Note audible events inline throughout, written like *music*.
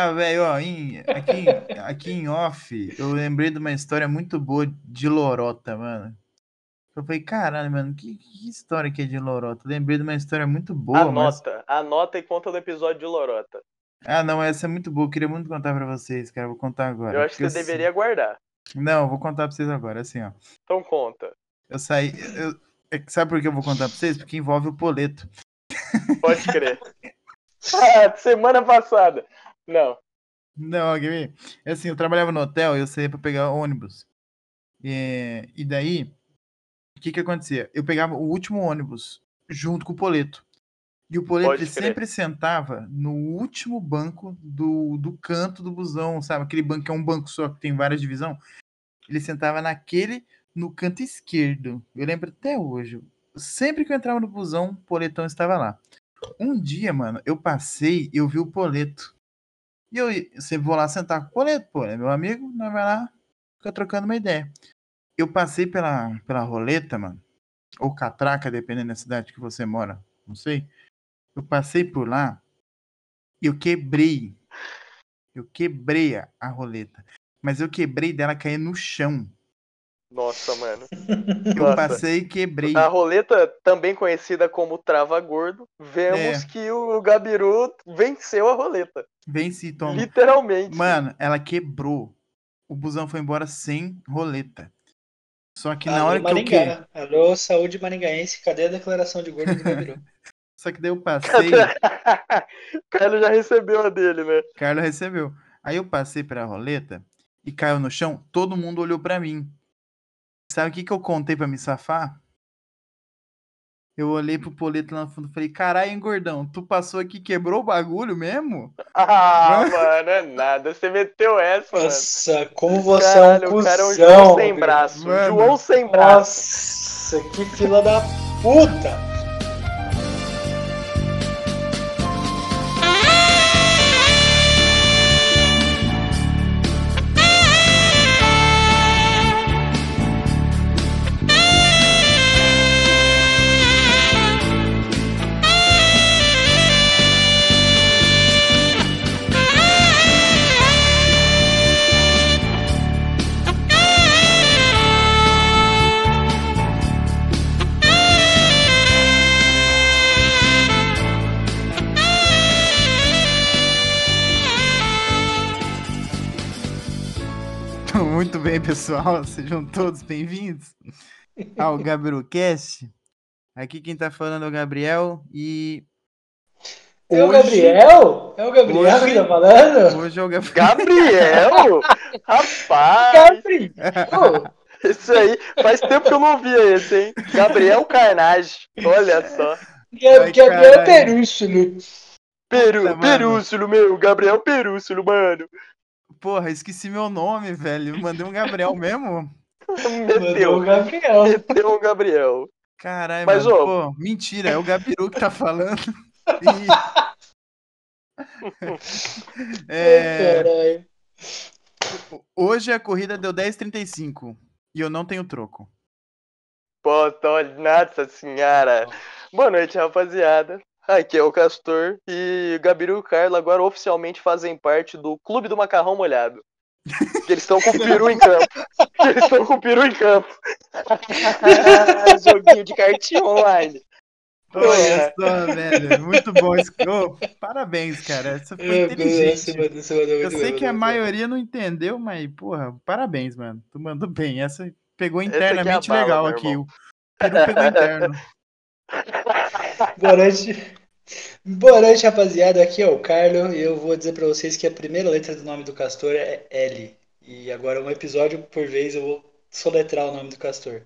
Ah, velho, ó, em- aqui, aqui em off, eu lembrei de uma história muito boa de lorota, mano. Eu falei, caralho, mano, que, que história que é de lorota? Lembrei de uma história muito boa, mas... Anota, anota e conta do episódio de Lorota. Ah, não, essa é muito boa, eu queria muito contar pra vocês, cara, vou contar agora. Eu acho que porque você eu- deveria guardar. Não, eu vou contar pra vocês agora, assim, ó. Então conta. Eu saí... Eu... é Sabe por que eu vou contar pra vocês? Porque envolve o Poleto. Pode crer. *laughs* ah, semana passada. Não. Não? É assim, eu trabalhava no hotel e eu saía pra pegar ônibus. E, e daí, o que que acontecia? Eu pegava o último ônibus junto com o Poleto. E o Poleto sempre sentava no último banco do, do canto do busão, sabe? Aquele banco que é um banco só, que tem várias divisões. Ele sentava naquele, no canto esquerdo. Eu lembro até hoje. Sempre que eu entrava no busão, o Poletão estava lá. Um dia, mano, eu passei e eu vi o Poleto. E eu sempre vou lá sentar com o Poleto, pô, é meu amigo, nós vai lá, fica trocando uma ideia. Eu passei pela, pela roleta, mano, ou catraca, dependendo da cidade que você mora, não sei. Eu passei por lá e eu quebrei. Eu quebrei a roleta. Mas eu quebrei dela cair no chão. Nossa, mano. *laughs* Eu Nossa. passei e quebrei. A roleta, também conhecida como Trava Gordo, vemos É. que o Gabiru venceu a roleta. Venci, toma. Literalmente. Mano, ela quebrou. O busão foi embora sem roleta. Só que na Alô, hora que eu que... Maringá. Alô, saúde maringaense, cadê a declaração de gordo do Gabiru? *laughs* Só que daí eu passei, o *laughs* Carlos já recebeu a dele, né? Carlos recebeu. Aí eu passei pra roleta e caiu no chão, todo mundo olhou pra mim. Sabe o que que eu contei pra me safar? Eu olhei pro Poleto lá no fundo e falei, caralho, hein, gordão, tu passou aqui e quebrou o bagulho mesmo? *laughs* Ah, mano, é nada. Você meteu essa, mano. Nossa, como você Caralho, é um o cara é um cuzão. João sem braço. Mano. João sem braço. Nossa, que fila da puta! Pessoal, *laughs* sejam todos bem-vindos ao GabiruCast. Aqui quem tá falando é o Gabriel e É o Hoje- Gabriel? É o Gabriel hoje- que tá falando? hoje é o Gabriel. *laughs* Gabriel? Rapaz, Gabriel! esse aí, faz tempo que eu não via esse, hein? Gabriel Carnage, olha só. Ai, Gabriel. Perússulo. Peru. Perúcio, meu, Gabriel Perúcio, mano. Porra, esqueci meu nome, velho. Mandei um Gabriel *laughs* mesmo? Mandou o Meteu, Gabriel. meteu o Gabriel. Caralho, Mas, mano. ô- Pô, mentira, é o Gabiru que tá falando. *laughs* E- É, hoje a corrida deu 10h35 e eu não tenho troco. Pô, tô, nossa senhora. Boa noite, rapaziada. Aqui é o Castor e o Gabiru e o Carlos agora oficialmente fazem parte do Clube do Macarrão Molhado. Que eles estão com o peru em campo. Que *laughs* eles estão com o peru em campo. *laughs* Joguinho de cartinha online. Olha só, velho. Muito bom isso. Ô, parabéns, cara. Essa foi Meu Deus, inteligente. você mandou- você mandou Eu sei bem, que a maioria não entendeu, mas, porra, parabéns, mano. Tu mandou bem. Essa pegou Essa aqui é internamente bala, legal aqui. O peru pegou *laughs* interno. *laughs* Boa noite. Boa noite, rapaziada. Aqui é o Carlos e eu vou dizer pra vocês que a primeira letra do nome do Castor é L. E agora, um episódio por vez, eu vou soletrar o nome do Castor.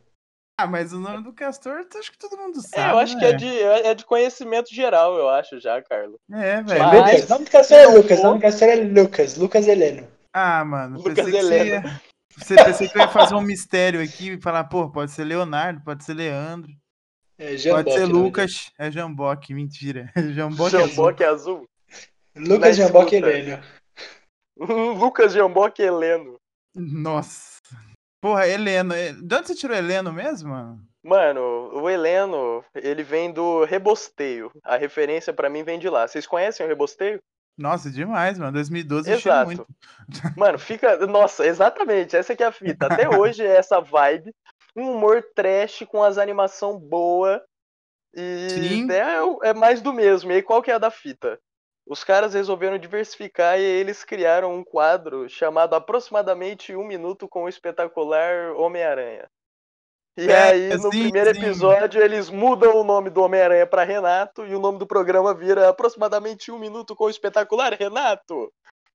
Ah, mas o nome do Castor, acho que todo mundo sabe. É, eu acho né? que é de, é de conhecimento geral, eu acho já, Carlos. É, velho. Mas- o nome do Castor é Lucas, o nome do Castor é Lucas, Lucas Heleno. Ah, mano, Lucas pensei que você Heleno. ia... Você pensei que eu ia fazer um mistério aqui e falar, pô, pode ser Leonardo, pode ser Leandro, É pode ser nome Lucas, é Jamboque, mentira. *laughs* É Jamboque azul. Jamboque azul. Lucas Na Jamboque escuta. Heleno. *laughs* Lucas Jamboque Heleno. Nossa. Porra, Heleno. é- De onde você tirou Heleno mesmo, mano? Mano, o Heleno, ele vem do rebosteio. A referência pra mim vem de lá. Vocês conhecem o rebosteio? Nossa, demais, mano. 2012 eu Exato. muito. *laughs* Mano, fica. Nossa, exatamente. Essa que é a fita. Até hoje é essa vibe. Um humor trash com as animação boa. E Sim. é, é mais do mesmo. E aí, qual que é a da fita? Os caras resolveram diversificar e eles criaram um quadro chamado Aproximadamente Um Minuto com o Espetacular Homem-Aranha. E É, aí, no sim, primeiro sim. episódio, eles mudam o nome do Homem-Aranha pra Renato e o nome do programa vira Aproximadamente Um Minuto com o Espetacular Renato.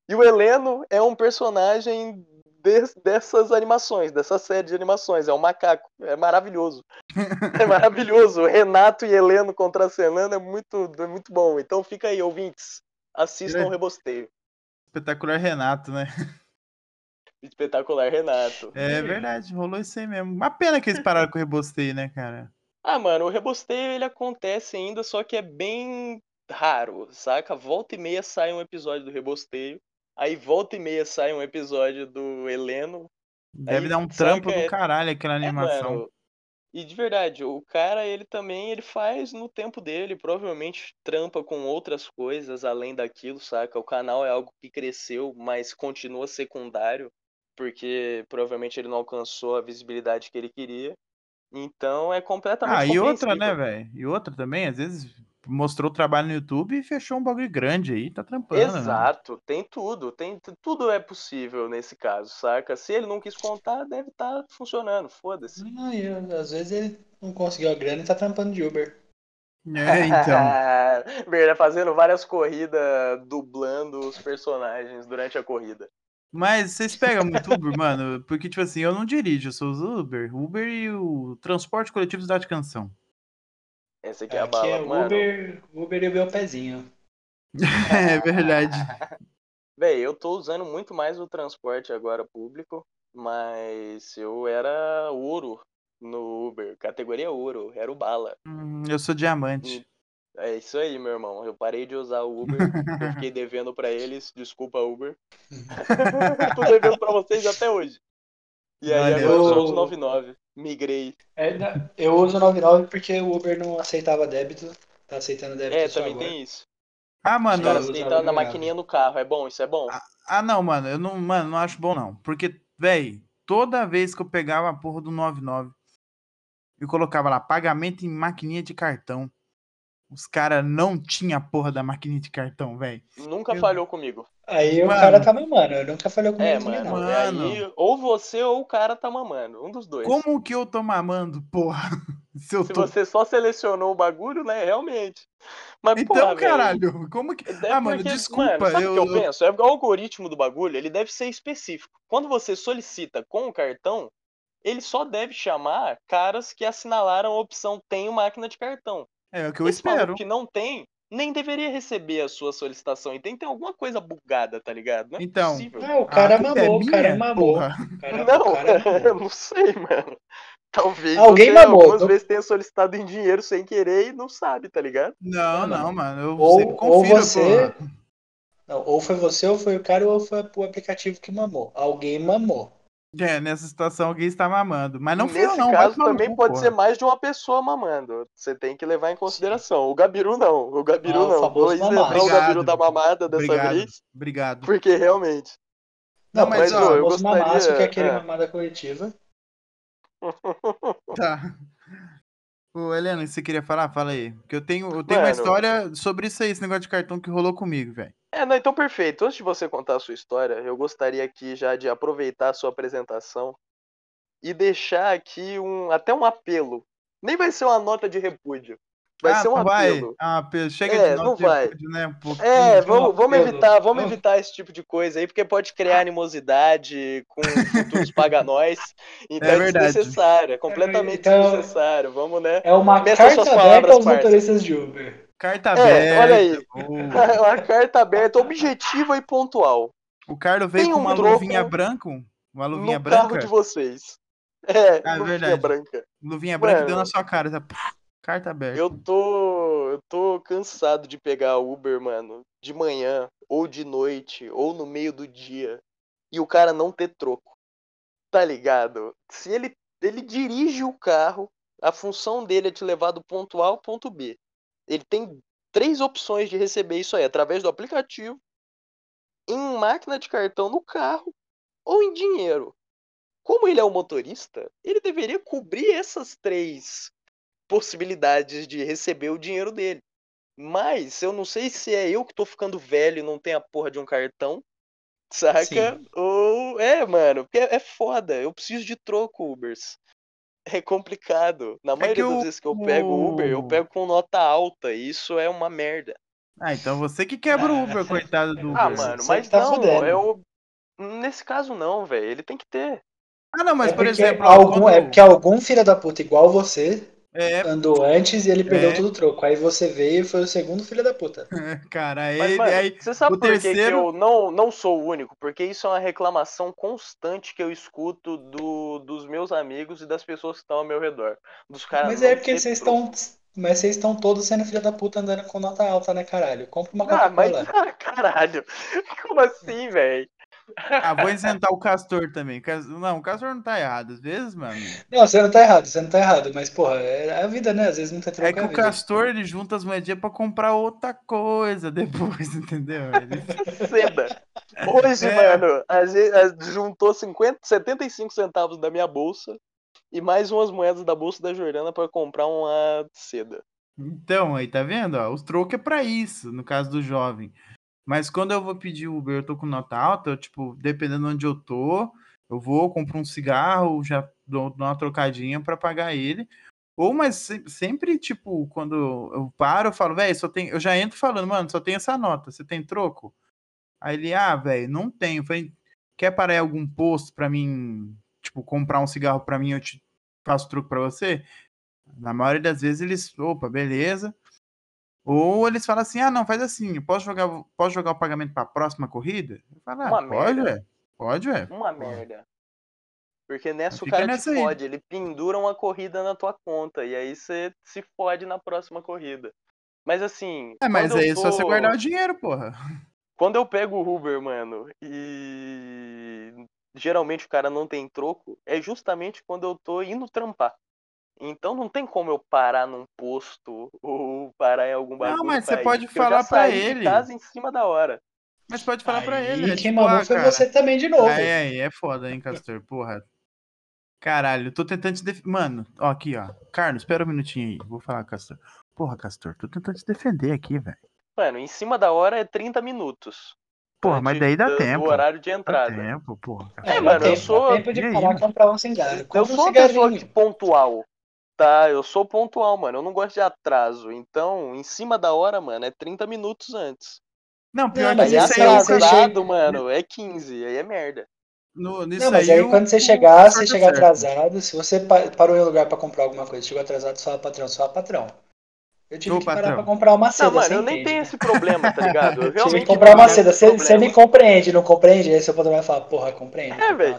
E o Heleno é um personagem des- dessas animações, dessa série de animações. É um macaco. É maravilhoso. É *laughs* maravilhoso. Renato e Heleno contracenando é muito, é muito bom. Então fica aí, ouvintes. Assistam o Rebosteio. Espetacular Renato, né? Espetacular Renato. É verdade, rolou isso aí mesmo. Uma pena que eles pararam com o rebosteio, né, cara? Ah, mano, o rebosteio ele acontece ainda, só que é bem raro, saca? Volta e meia sai um episódio do rebosteio. Aí volta e meia sai um episódio do Heleno. Deve Aí, dar um trampo é- do caralho aquela É, animação. mano. E de verdade, o cara, ele também, ele faz no tempo dele, provavelmente trampa com outras coisas além daquilo, saca? O canal é algo que cresceu, mas continua secundário, porque provavelmente ele não alcançou a visibilidade que ele queria. Então é completamente Ah, e outra, né, velho? E outra também, às vezes mostrou o trabalho no YouTube e fechou um bagulho grande aí, tá trampando. né? Exato, tem tudo, tem tudo é possível nesse caso, saca? Se ele não quis contar, deve estar funcionando, foda-se. Não, e eu- às vezes ele não conseguiu a grana e tá trampando de Uber. É, então. *laughs* Verdade, fazendo várias corridas, dublando os personagens durante a corrida. Mas vocês pegam muito Uber, *laughs* mano? Porque, tipo assim, eu não dirijo, eu sou Uber. Uber e o transporte coletivo cidade de canção. Essa aqui é a Aqui bala, é mano. Uber, Uber e o meu pezinho. *laughs* É verdade. *laughs* Véi, eu tô usando muito mais o transporte agora público, mas eu era ouro no Uber, categoria ouro, era o bala. Hum, eu sou diamante. É isso aí, meu irmão. Eu parei de usar o Uber, eu fiquei *laughs* devendo pra eles, desculpa Uber. Tô devendo pra vocês até hoje. E aí Valeu. agora eu sou os 99, migrei. É, eu uso o 99 porque o Uber não aceitava débito. Tá aceitando débito É, só também agora. tem isso. Ah, Os mano. caras eu- tentando na maquininha no carro, é bom, isso é bom. Ah, não, mano. Eu não, mano, não acho bom, não. Porque, véi, toda vez que eu pegava a porra do 99 e colocava lá pagamento em maquininha de cartão, os caras não tinham a porra da maquininha de cartão, véi. Nunca eu- falhou comigo. Aí o Mano. cara tá mamando. Eu nunca falei comigo É, mano, não. Mano. aí ou você ou o cara tá mamando, um dos dois. Como que eu tô mamando, porra? *laughs* Se eu Se tô. você só selecionou o bagulho, né, realmente. Mas, Então, porra, velho, caralho, como que. É Ah, mano, porque, desculpa. mano, sabe o eu, que eu, penso? É o algoritmo do bagulho, ele deve ser específico. Quando você solicita com o cartão, ele só deve chamar caras que assinalaram a opção tenho máquina de cartão. É o que eu Esse espero. que não tem, nem deveria receber a sua solicitação. E tem que ter alguma coisa bugada, tá ligado? Não é Então. possível. Ah, o cara é mamou, o cara mamou. cara, *laughs* Não, cara *laughs* eu mamou. não sei, mano. Talvez Alguém você mamou, algumas não- vezes tenha solicitado em dinheiro sem querer e não sabe, tá ligado? Não, Não, não, mano. Eu Ou, sempre ou confiro, você. Não, ou foi você, ou foi o cara, ou foi o aplicativo que mamou. Alguém mamou. É, nessa situação alguém está mamando. Mas não eu, Nesse não. caso também pode porra. ser mais de uma pessoa mamando. Você tem que levar em consideração. O Gabiru não. O Gabiru Ah, o não. famoso Vou isentar mamado. o Gabiru da mamada dessa Obrigado. vez. Obrigado. Porque realmente. Não, Não, mas, mas, ó, o eu gostaria- mamaço, que é aquele é. mamada coletiva. *laughs* Tá. Ô, Helena, você queria falar? Fala aí. Porque eu tenho, eu tenho uma Mano. história sobre isso aí, esse negócio de cartão que rolou comigo, velho. É, não, então perfeito. Antes de você contar a sua história, eu gostaria aqui já de aproveitar a sua apresentação e deixar aqui um até um apelo. Nem vai ser uma nota de repúdio. Vai ah, ser um não vai. apelo. Ah, apelo. Chega É, de não de vai. né? Um. É, um vamos, vamos apelo. evitar, vamos evitar esse tipo de coisa aí, porque pode criar animosidade com futuros paganóis. *laughs* Então É é, verdade. desnecessário, é completamente Então- desnecessário. Vamos, né? É uma Meça carta suas aberta palavras, aos parça. motoristas de Uber. Carta É, aberta. olha aí. *laughs* Uma carta aberta, objetiva e pontual. O Carlos veio Tem com um uma luvinha branca. Uma luvinha no branca. carro de vocês. É, Ah, luvinha verdade. branca. Luvinha branca Mano. deu na sua cara. tá? Carta aberta. Eu tô. Eu tô cansado de pegar Uber, mano, de manhã, ou de noite, ou no meio do dia, e o cara não ter troco. Tá ligado? Se ele, ele dirige o carro, a função dele é te levar do ponto A ao ponto B. Ele tem três opções de receber isso aí, através do aplicativo, em máquina de cartão no carro ou em dinheiro. Como ele é o motorista, ele deveria cobrir essas três possibilidades de receber o dinheiro dele. Mas eu não sei se é eu que tô ficando velho e não tenho a porra de um cartão, saca? Sim. Ou é, mano, porque é, é foda. Eu preciso de troco, Ubers. É complicado. Na maioria que das vezes que eu pego Uber, eu pego com nota alta. E isso é uma merda. Ah, então você que quebra o Ah, Uber, coitado do Uber. Ah, mano, Você mas tá não, fudendo. eu. Nesse caso não, velho. Ele tem que ter. Ah, não, mas é por exemplo, algum, quando- é porque algum filho da puta igual você é, andou antes e ele perdeu É. todo o troco. Aí você veio e foi o segundo filho da puta. *laughs* cara, Mas, ele mano, aí você sabe o por que que terceiro- eu não, não sou o único? Porque isso é uma reclamação constante que eu escuto do, dos meus amigos e das pessoas que estão ao meu redor. Dos caras Mas é porque vocês estão. Mas vocês estão todos sendo filho da puta andando com nota alta, né, caralho? Compra uma Ah, mas. Coca-Cola. Ah, *laughs* caralho. Como assim, velho? Ah, vou isentar o Castor também. Não, o Castor não tá errado. Às vezes, mano. Não, você não tá errado, você não tá errado. Mas, porra, é a vida, né? Às vezes não tem troco. É que o. Castor ele junta as moedinhas pra comprar outra coisa depois, *laughs* entendeu? Ele... Seda. Hoje, É. mano, a gente a- juntou 50, 75 centavos da minha bolsa e mais umas moedas da bolsa da Jordana pra comprar uma seda. Então, aí tá vendo? Ó, os trocos é pra isso, no caso do jovem. Mas quando eu vou pedir Uber, eu tô com nota alta, eu, tipo, dependendo de onde eu tô, eu vou, compro um cigarro, já dou, uma trocadinha pra pagar ele. Ou, mas se- sempre, tipo, quando eu paro, eu falo, velho, só tem. Eu já entro falando, mano, só tem essa nota, você tem troco? Aí ele, ah, velho, não tenho. Falei, quer parar em algum posto pra mim, tipo, comprar um cigarro pra mim, eu te faço troco pra você? Na maioria das vezes eles, opa, beleza. Ou eles falam assim, ah, não, faz assim, posso jogar, posso jogar o pagamento pra próxima corrida? Eu falo, ah, Uma pode, merda. ué. Pode, ué. Uma Pô. merda. Porque nessa o cara nessa te fode, ele pendura uma corrida na tua conta e aí você se fode na próxima corrida. Mas assim. É, mas aí é só você tô- guardar o dinheiro, porra. Quando eu pego o Uber, mano, e geralmente o cara não tem troco, é justamente quando eu tô indo trampar. Então não tem como eu parar num posto *laughs* ou parar em algum bagulho. mas você pode falar pra saí de ele. casa em cima da hora. Mas pode falar pra Aí, ele. é quem tipo, mandou ah, foi você também de novo. Aí, aí, é foda, hein, Castor? Porra. Caralho, eu tô tentando te defender. Mano, ó, aqui, ó. Carlos, espera um minutinho aí. Vou falar, Castor. Porra, Castor, tô tentando te defender aqui, velho. Mano, em cima da hora é 30 minutos. Porra, mas daí dá do- tempo. Do horário de Dá entrada. tempo, porra. É, dá mano, eu tempo, sou- Dá tempo de E e comprar um cigarro. Eu um sou uma pessoa que pontual, tá? Eu sou pontual, mano. Eu não gosto de atraso. Então, em cima da hora, mano, é 30 minutos antes. Não, pior Não, mas que Aí isso aí é chega- atrasado, mano, é 15. Aí é merda. no, nisso Não, mas aí aí o- quando você chegar, você chega certo. atrasado. Se você pa- parou em um lugar pra comprar alguma coisa, chegou atrasado, só patrão, só patrão. Eu tive Ô, que parar patrão. pra comprar uma seda, Não, mano, eu nem entende? tenho esse problema, tá ligado? Eu *laughs* Tive realmente que comprar uma não seda. Você, me compreende, não compreende? Aí seu patrão vai falar, porra, compreende. É, comprar velho.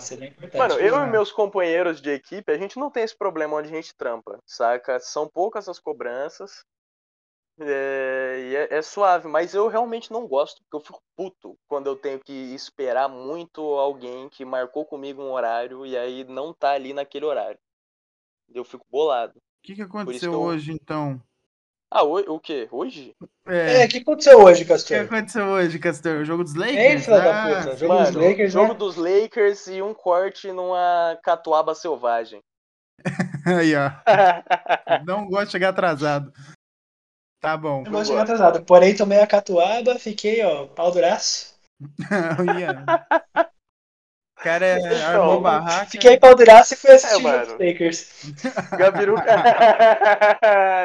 é. Mano, eu Ah. e meus companheiros de equipe, a gente não tem esse problema onde a gente trampa, saca? São poucas as cobranças. É, e é, é suave, mas eu realmente não gosto, porque eu fico puto quando eu tenho que esperar muito alguém que marcou comigo um horário e aí não tá ali naquele horário. Eu fico bolado. O que, que aconteceu que eu- hoje, então? Ah, o, o quê? Hoje? É, É, o que aconteceu hoje, o que Castor? aconteceu hoje, Castor? O jogo dos Lakers? Ei, filha da Ah, puta. Jogo Mano, dos Lakers, jogo né? dos Lakers e um corte numa catuaba selvagem. *laughs* Aí, ó. Não gosto de chegar atrasado. Tá bom. Eu vou chegar atrasado. Porém, tomei a catuaba, fiquei, ó, pau duraço. *laughs* Ia. O cara é, Então, armou barraca. Fiquei pau duraço e fui assistir É, os mano. Lakers. *laughs* Gabiru.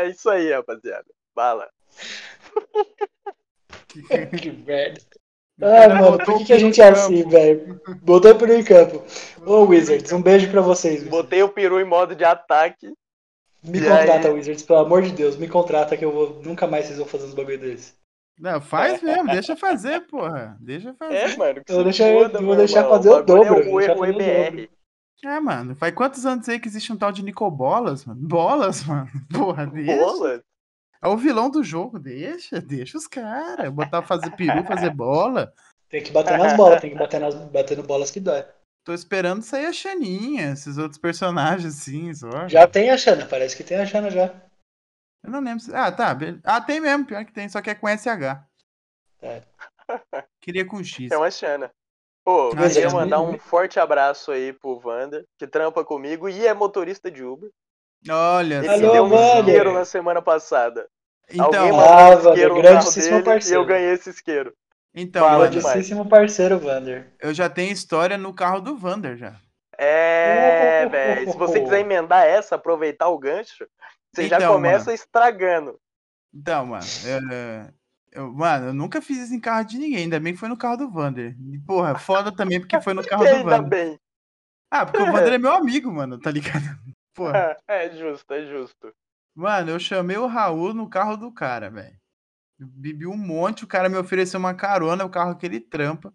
Isso aí, rapaziada. Bala. *laughs* que merda. Cara mano, por que, que a gente é assim, velho? Botou o peru em campo. Ô, Wizards, um beijo pra vocês. Wizards. Botei o peru em modo de ataque. Me contrata, aí? Wizards, pelo amor de Deus, me contrata que eu vou. Nunca mais vocês vão fazer uns bagulho desse. Não, faz mesmo, deixa fazer, porra. Deixa fazer. É, mano. Que Eu deixar- foda, vou deixar irmão. fazer o dobro, É o, EBR. É, mano, faz quantos anos aí que existe um tal de Nicobolas, mano? Bolas, *laughs* mano. Porra, deixa. Bola? É o vilão do jogo, deixa, deixa os caras. Botar fazer peru, fazer bola. Tem que bater nas bolas, tem que bater nas batendo bolas que dói. Tô esperando sair a Xaninha, esses outros personagens assim, só. Já tem a Xana, parece que tem a Xana já. Eu não lembro se. Ah, tá. Ah, tem mesmo, pior que tem, só que é com SH. *laughs* Queria com X. É uma chana. Pô, Ah, queria gente, mandar me- um forte abraço aí pro Vander, que trampa comigo e é motorista de Uber. Olha Ele só. deu um isqueiro na semana passada. Então, Alguém Ah, mandou um isqueiro no carro dele e eu ganhei esse isqueiro. então. Grandíssimo parceiro, Vander. eu já tenho história no carro do Vander já. É, *laughs* velho. Se você quiser emendar essa, aproveitar o gancho, você já Então, começa estragando. Então, mano, é, eu, mano, eu nunca fiz isso em carro de ninguém, ainda bem que foi no carro do Vander. E, porra, foda também porque foi no *laughs* carro do ainda Vander. bem. Ah, porque o Vander é meu amigo, mano, tá ligado? *laughs* Porra. É justo, é justo. Mano, eu chamei o Raul no carro do cara, velho. Eu Bebi um monte, o cara me ofereceu uma carona, o carro que ele trampa.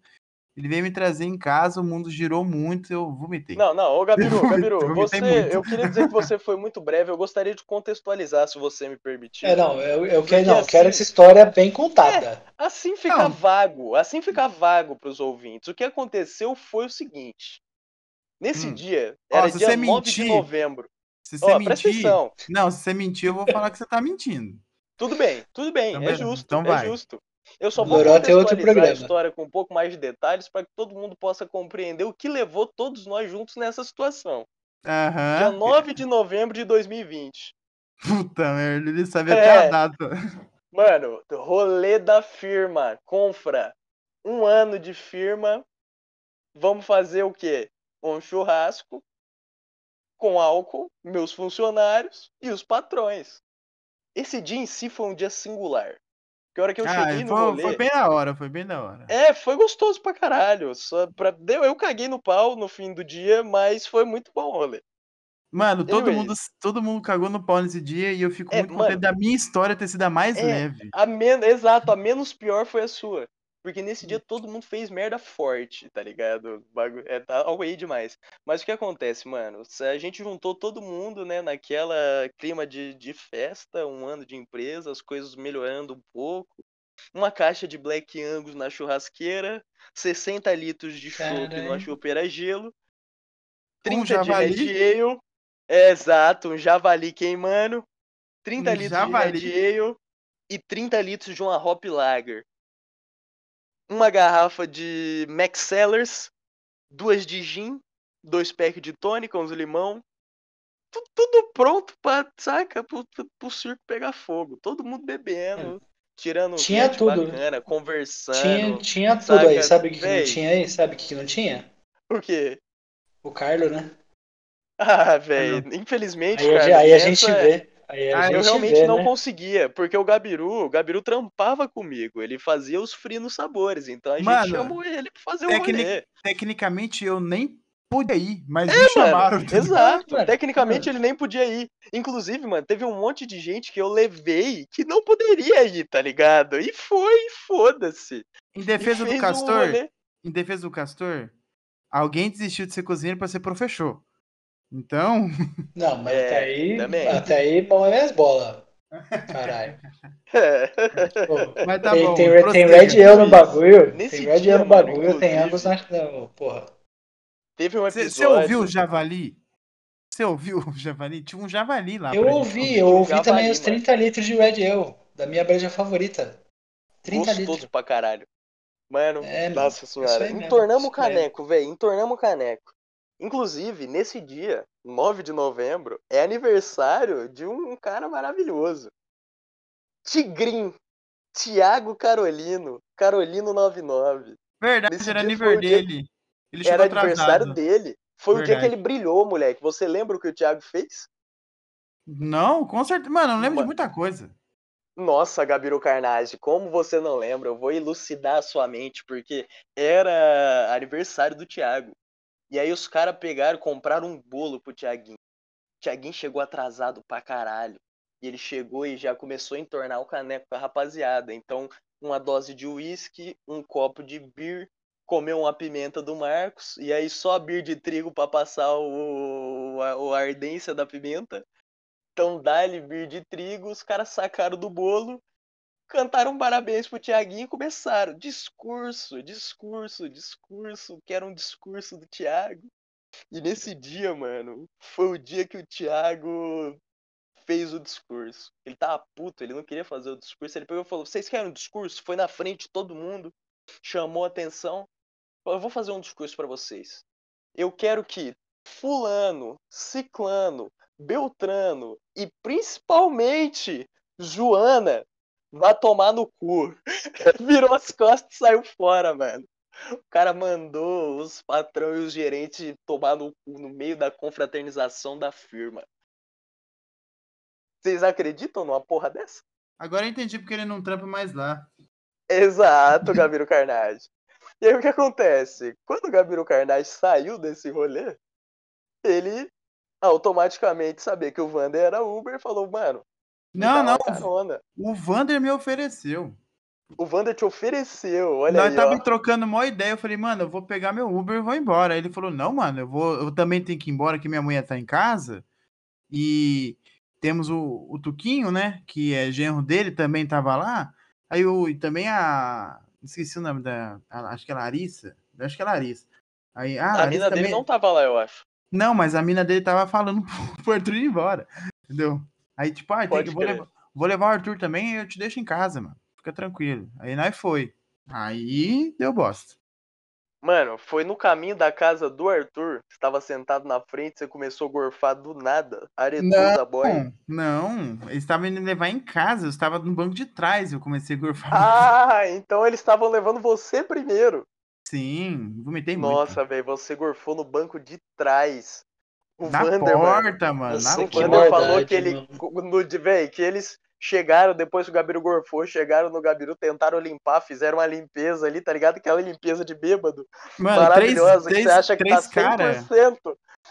Ele veio me trazer em casa, o mundo girou muito, eu vomitei. Não, não, ô Gabiru, *laughs* Eu Gabiru, vomitei você, muito. eu queria dizer que você foi muito breve, eu gostaria de contextualizar, se você me permitir. É, não, eu, eu quero, não, assim- quero essa história bem contada. Assim fica Não. vago, assim fica vago pros ouvintes. O que aconteceu foi o seguinte. Nesse Hum. dia, Ó, era se dia você 9 de mentir, novembro. Se você Ó, presta mentir. atenção. Não, se você mentir, eu vou falar que você tá mentindo. Tudo bem, tudo bem, Então, é justo, Então é vai. justo. Eu só vou é outro contextualizar a história com um pouco mais de detalhes para que todo mundo possa compreender o que levou todos nós juntos nessa situação. Aham. Dia 9 de novembro de 2020. Puta merda, ele sabia É. até a data. Mano, rolê da firma, confra. Um ano de firma. Vamos fazer o quê? Um churrasco com álcool, meus funcionários e os patrões. Esse dia em si foi um dia singular. A hora que eu Ah, cheguei no foi, rolê. foi bem da hora, foi bem da hora. É, foi gostoso pra caralho. Só pra... Deu, eu caguei no pau no fim do dia, mas foi muito bom o rolê. Mano, todo Anyways. mundo, todo mundo cagou no pau nesse dia e eu fico É, muito contente mano. da minha história ter sido a mais É. leve. A men... Exato, a menos pior foi a sua. Porque nesse dia todo mundo fez merda forte, tá ligado? O Bagulho... É tá algo aí demais. Mas o que acontece, mano? A gente juntou todo mundo, né, naquela clima de, de festa, um ano de empresa, as coisas melhorando um pouco. Uma caixa de Black Angus na churrasqueira, 60 litros de chopp numa chopeira gelo, Um 30 de javali. Red Ale, é, exato, um javali queimando, 30 Um litros javali. de Red Ale e 30 litros de uma Hop Lager. Uma garrafa de Max Cellars, duas de gin, dois packs de tônica, uns limão. Tu- Tudo pronto pra, saca, pro, pro- circo pegar fogo. Todo mundo bebendo, tirando um Tinha tudo. bacana, conversando. Tinha, tinha tudo aí, sabe o que, que não tinha aí? Sabe o que, que não tinha? O quê? O Carlo, né? Ah, velho, infelizmente, Aí, a, cara, aí a gente nessa- vê. Aí a Ah, gente Eu realmente vê, não né? conseguia, porque o Gabiru, o Gabiru trampava comigo, ele fazia os frinos sabores, então a gente Mano, chamou ele pra fazer o tecnic- rolê. Tecnicamente eu nem podia ir, mas É, me mano, chamaram. *laughs* exato, Mano, tecnicamente ele nem podia ir. Inclusive, mano, teve um monte de gente que eu levei que não poderia ir, tá ligado? E foi, foda-se. Em defesa do um Castor, rolê. em defesa do Castor, alguém desistiu de ser cozinheiro pra ser professor. Então, Não, mas É, até aí. também. Até aí, bom é minhas bolas. Caralho. Pô, mas tá tem, bom. tem, tem. Red Ale no bagulho. Nesse tem Red Ale no mano, bagulho, tem Angus na. Não, porra. Teve um Você episódio. ouviu o javali? Você ouviu o javali? Tinha um javali lá. Eu gente ouvi, comer. eu um ouvi javali, também os mano. 30 litros de Red Ale, da minha breja favorita. 30 Gostoso litros. pra caralho. Mano, É, mano, nossa senhora. Entornamos o caneco, velho. Entornamos o caneco. Inclusive, nesse dia, 9 de novembro, é aniversário de um cara maravilhoso. Tigrim. Tiago Carolino. Carolino 99. Verdade, Nesse era aniversário dele. Ele Era aniversário atrasado. dele. Foi o dia que Verdade. ele brilhou, moleque. Você lembra o que o Thiago fez? Não, com certeza. Mano, eu não lembro de Mano. muita coisa. Nossa, Gabiru Carnage, como você não lembra? Eu vou elucidar a sua mente, porque era aniversário do Thiago. E aí os caras pegaram compraram um bolo pro Thiaguinho. O Thiaguinho chegou atrasado pra caralho. E ele chegou e já começou a entornar o caneco com a rapaziada. Então, uma dose de uísque, um copo de beer, comeu uma pimenta do Marcos, e aí só beer de trigo pra passar o, a, a ardência da pimenta. Então, dá-lhe beer de trigo, os caras sacaram do bolo, cantaram parabéns pro Tiaguinho e começaram. Discurso, discurso, discurso, que era um discurso do Thiago. E nesse dia, mano, foi o dia que o Thiago fez o discurso. Ele tava puto, ele não queria fazer o discurso. Ele pegou e falou: Vocês querem um discurso? Foi na frente de todo mundo. chamou a atenção. Falou, Eu vou fazer um discurso pra vocês. Eu quero que fulano, ciclano, beltrano e principalmente Joana vá tomar no cu. *laughs* Virou as costas e saiu fora, mano. O cara mandou os patrão e os gerentes tomar no cu no meio da confraternização da firma. Vocês acreditam numa porra dessa? Agora eu entendi porque ele não trampa mais lá. Exato, *laughs* Gabiru Carnage. E aí o que acontece? Quando o Gabiru Carnage saiu desse rolê, ele automaticamente sabia que o Vander era Uber e falou, mano, Não, dá não. O Vander me ofereceu. O Vander te ofereceu, olha Nós aí, tava ó. trocando uma ideia. Eu falei, mano, eu vou pegar meu Uber e vou embora. Aí ele falou, não, mano, eu vou. Eu também tenho que ir embora, que minha mulher tá em casa. E temos o, o Tuquinho, né? Que é genro dele, também tava lá. Aí eu, e também a. Esqueci o nome da. a- acho que é Larissa. Acho que é Larissa. Aí, ah, A Larissa mina dele também- não tava lá, eu acho. Não, mas a mina dele tava falando *laughs* pro Arthur ir embora. Entendeu? Aí, tipo, ah, tem vou, levar, vou levar o Arthur também e eu te deixo em casa, mano. Fica tranquilo. Aí nós foi. Aí deu bosta. Mano, foi no caminho da casa do Arthur, você tava sentado na frente, você começou a gorfar do nada. Aretusa boy. Não, não. Eles estavam indo levar em casa. Eu estava no banco de trás. Eu comecei a gorfar. Ah, então eles estavam levando você primeiro. Sim, vomitei muito. Nossa, velho, você gorfou no banco de trás. O Na Vander, mano. porta, mano. Nossa, Na O. Vander falou que ele. mano. No, véi, que eles chegaram, depois que o Gabiru gorfou, chegaram no Gabiru, tentaram limpar, fizeram uma limpeza ali, tá ligado? Aquela limpeza de bêbado. Mano, maravilhosa, três, que você acha que três tá 100%. cara, Você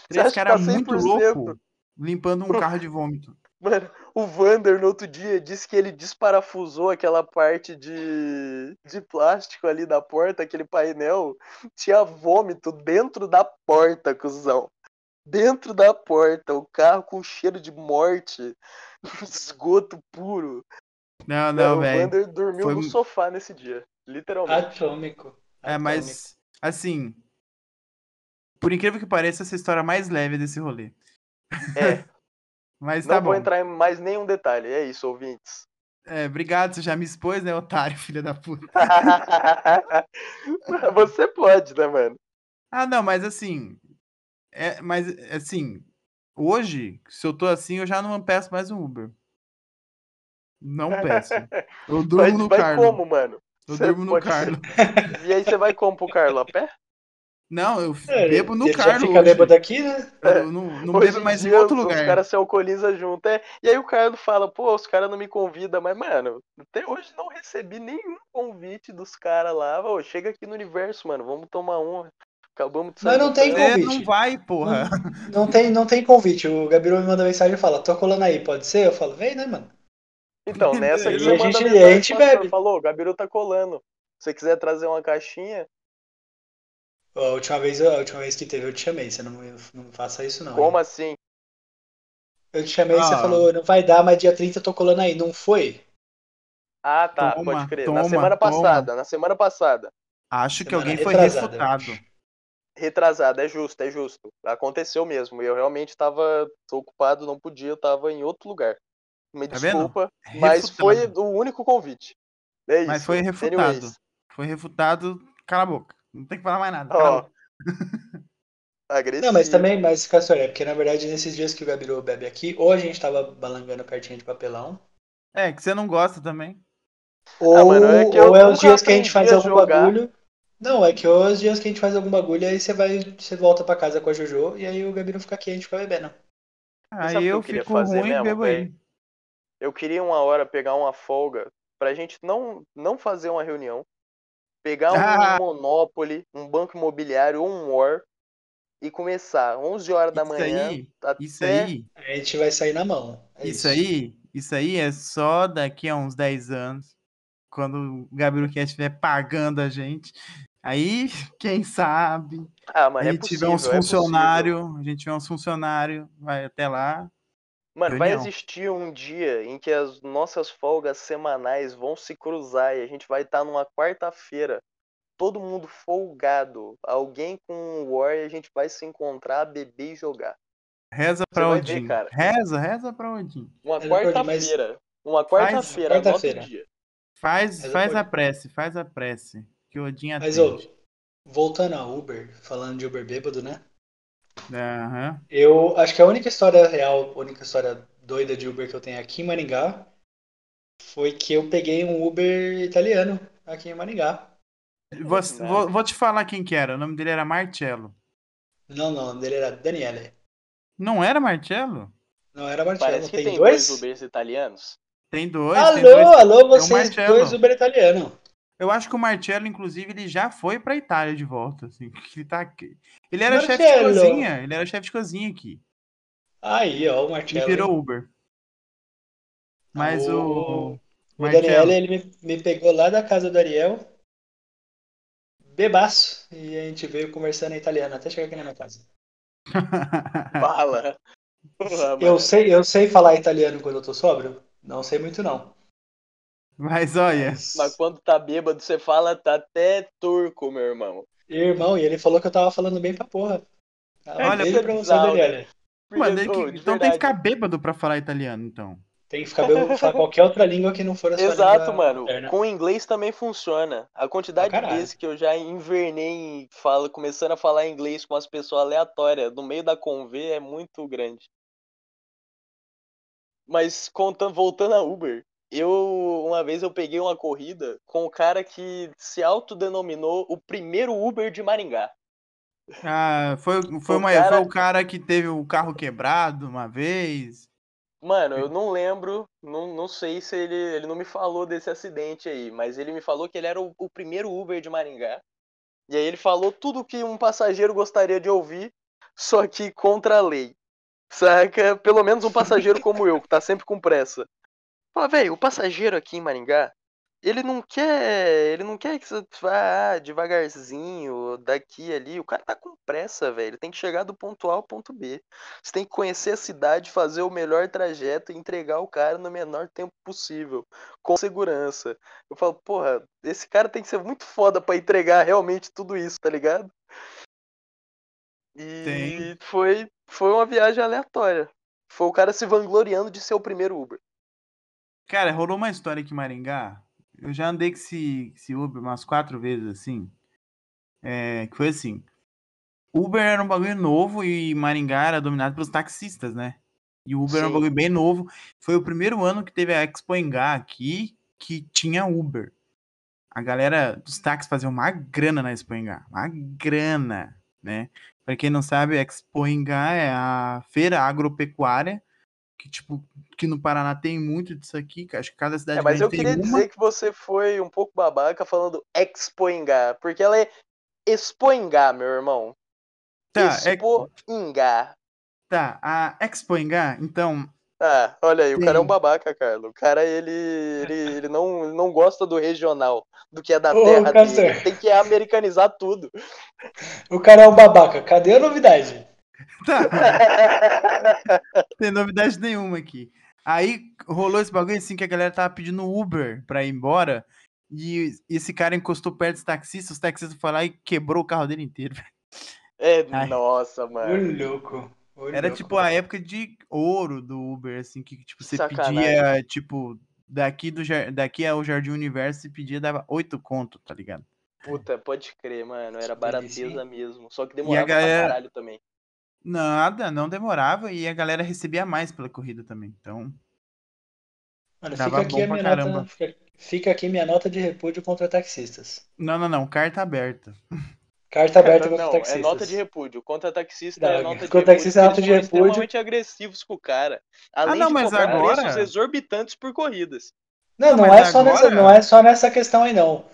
três acha que cara tá muito 100%? louco limpando um carro de vômito. Mano, o Vander no outro dia disse que ele desparafusou aquela parte de, de plástico ali da porta, aquele painel. Tinha vômito dentro da porta, cuzão. Dentro da porta, o carro com cheiro de morte, *laughs* esgoto puro. Não, Não, não, o velho. Vander dormiu foi no sofá nesse dia, literalmente. Atômico. É, mas, assim. Por incrível que pareça, essa é a história mais leve desse rolê. É, *laughs* Mas não tá vou bom. entrar em mais nenhum detalhe, é isso, ouvintes. É, obrigado, você já me expôs, né, otário, *laughs* filha da puta. Você pode, né, mano? Ah, não, mas assim. É, mas assim, hoje, se eu tô assim, eu já não peço mais um Uber. Não peço. *laughs* Eu durmo Vai, no vai Carlo. como, mano? Eu Cê durmo no pode- Carlo. *laughs* E aí você vai como pro Carlo? A pé? Não, eu É, bebo no Carlo. fica hoje. bêbado aqui, né? Eu não, não Hoje bebo mais em dia, outro Os lugar. caras se alcoolizam junto. É, e aí o Carlo fala, pô, os caras não me convidam, mas, mano, até hoje não recebi nenhum convite dos caras lá. Ô, chega aqui no universo, mano, vamos tomar um. Acabamos de Mas sair não do tem. Você convite. não vai, porra. Não tem, não tem convite. O Gabiru me manda mensagem e fala, tô colando aí, pode ser? Eu falo, vem, né, mano? Então, *laughs* nessa E que a você gente- manda e a mensagem gente bebe. falou, o Gabiru tá colando. Se você quiser trazer uma caixinha, A última vez, a última vez que teve, eu te chamei. Você não, não faça isso, não. como hein? assim? Eu te chamei e você Ah. falou, não vai dar, mas dia 30 eu tô colando aí. Não foi? Ah, tá, Toma, pode crer. toma, na semana toma. passada, na semana passada. Acho que Semana alguém foi refutado. Retrasada, é justo, é justo. Aconteceu mesmo. Eu realmente tava tô ocupado, não podia, eu tava em outro lugar. Me Tá vendo? desculpa, mas foi o único convite. É isso. Mas foi refutado. Anyways, Foi refutado. Cala a boca. Não tem que falar mais nada. Boca. *laughs* Agressivo. Não, mas também, mas, Castor, é porque na verdade nesses dias que o Gabiru bebe aqui, ou a gente tava balangando cartinha de papelão, É, que você não gosta também. ou, mano, é que ou é os dias que a gente faz algum jogar. bagulho. Não, é que os dias que a gente faz algum bagulho, aí você vai, você volta pra casa com a Jojo, e aí o Gabiru fica aqui e a gente fica bebendo. Aí eu eu queria fico fazer ruim e mesmo, bebo aí. Eu queria uma hora pegar uma folga pra gente não, não fazer uma reunião, pegar um Ah. Monopoly, um banco imobiliário ou um War e começar 11 horas da Isso manhã aí, até isso aí, A gente vai sair na mão. É isso aí, isso aí é só daqui a uns 10 anos, quando o Gabriel Cast estiver pagando a gente. Aí, quem sabe, Ah, a mano, é gente possível, tiver uns é possível. funcionários, a gente tiver uns funcionários, vai até lá. Mano, vai Reunião. existir um dia em que as nossas folgas semanais vão se cruzar e a gente vai estar numa quarta-feira, todo mundo folgado, alguém com um War e a gente vai se encontrar, beber e jogar. Reza pra vai ver, Odin. cara. Reza, reza pra Odin. Uma quarta-feira. Uma quarta-feira, anota o quarta-feira. dia. Faz, Reza faz a prece, faz a prece. Que o Odin Mas, ô, atende. voltando a Uber, falando de Uber bêbado, né? Aham. Eu acho que a única história real, a única história doida de Uber que eu tenho aqui em Maringá foi que eu peguei um Uber italiano aqui em Maringá. Vou, Nada. vou- vou te falar quem que era. O nome dele era Marcello. Não, não, o nome dele era Daniele. Não era Marcello? Não era Marcello. Parece que tem, tem dois? dois Ubers italianos. Tem dois. tem Alô, dois. alô, Tem o vocês Marcello. dois Uber italiano. Eu acho que o Marcello, inclusive, ele já foi pra Itália de volta. Assim, *laughs* ele, tá aqui. ele era chefe de cozinha. Ele era chefe de cozinha aqui. Aí, ó, o Marcello. virou Uber. Mas O- o. O Marcello- Daniele, ele me, me pegou lá da casa do Ariel, bebaço, e a gente veio conversando em italiano até chegar aqui na minha casa. *laughs* Bala. Porra, Eu sei, eu sei falar italiano quando eu tô sóbrio? Não sei muito, não. Mas olha. Mas quando tá bêbado, você fala tá até turco, meu irmão. Irmão, e ele falou que eu tava falando bem pra porra. Ah, um Olha, foi pra você, bizarro, né? Mano, que- então tem que ficar bêbado pra falar italiano, então. Tem que ficar bêbado pra falar qualquer outra língua que não for a sua Exato, língua mano. materna. Com inglês também funciona. A quantidade Pra de vezes que eu já invernei em fala, começando a falar inglês com as pessoas aleatórias no meio da convê é muito grande. Mas contando, voltando a Uber, eu uma vez eu peguei uma corrida com o cara que se autodenominou o primeiro Uber de Maringá. Ah, foi, foi, O uma, cara- foi o cara que teve o carro quebrado uma vez. Mano, eu não lembro, não, não sei se ele, ele não me falou desse acidente aí, mas ele me falou que ele era o, o primeiro Uber de Maringá. E aí ele falou tudo que um passageiro gostaria de ouvir, só que contra a lei. Saca? Pelo menos um passageiro como eu, que tá sempre com pressa. Fala, velho, o passageiro aqui em Maringá, ele não quer. Ele não quer que você vá ah, devagarzinho, daqui ali. O cara tá com pressa, velho. Ele tem que chegar do ponto A ao ponto B. Você tem que conhecer a cidade, fazer o melhor trajeto e entregar o cara no menor tempo possível, com segurança. Eu falo, porra, esse cara tem que ser muito foda pra entregar realmente tudo isso, tá ligado? E Tem. foi foi uma viagem aleatória. Foi o cara se vangloriando de ser o primeiro Uber. Cara, rolou uma história aqui em Maringá. Eu já andei com esse, esse Uber umas quatro vezes assim. É, que foi assim. Uber era um bagulho novo e Maringá era dominado pelos taxistas, né? E o Uber era um Sim. bagulho bem novo. Foi o primeiro ano que teve a Expo Engá aqui que tinha Uber. A galera dos táxis fazia uma grana na Expo Engá. Uma grana, né? Pra quem não sabe, a Expo Engá é a feira agropecuária que, tipo, que no Paraná tem muito disso aqui. que Acho que cada cidade É, mas eu queria uma. dizer que você foi um pouco babaca falando Expoingá, porque ela é Expoingá, meu irmão. Tá, é, Expoingá. tá, a Expo Engá, então, Ah, olha aí, o cara é um Sim. babaca, Carlos. O cara, ele, ele, ele, não, ele não gosta do regional, do que é da Ô, terra dele. Ele tem que americanizar tudo. O cara é um babaca. Cadê a novidade? *laughs* tá, tem novidade nenhuma aqui. Aí rolou esse bagulho assim que a galera tava pedindo Uber pra ir embora. E esse cara encostou perto dos taxistas, os taxistas foram lá e quebrou o carro dele inteiro. É, *laughs* Ai. nossa, Ô, mano. louco. Ô, Era louco. tipo a época de ouro do Uber, assim, que tipo, você Sacanagem. pedia, tipo, daqui, do, daqui ao Jardim Universo, você pedia, dava oito conto, tá ligado? Puta, pode crer, mano. Era barateza mesmo. Só que demorava galera- pra caralho também. Nada, não demorava e a galera recebia mais pela corrida também. Então, Mano, Tava fica aqui a minha nota. Fica, fica aqui minha nota de repúdio contra taxistas. não, não, não, carta aberta. Carta aberta contra Não, taxistas. é nota de repúdio. Contra taxista Não, é nota de contra repúdio. taxista é nota de repúdio. extremamente agressivos com o cara. Além não, de mas cobrar agora- preços exorbitantes por corridas. Não, Não, não, é só nessa, agora- não é só nessa questão aí, não.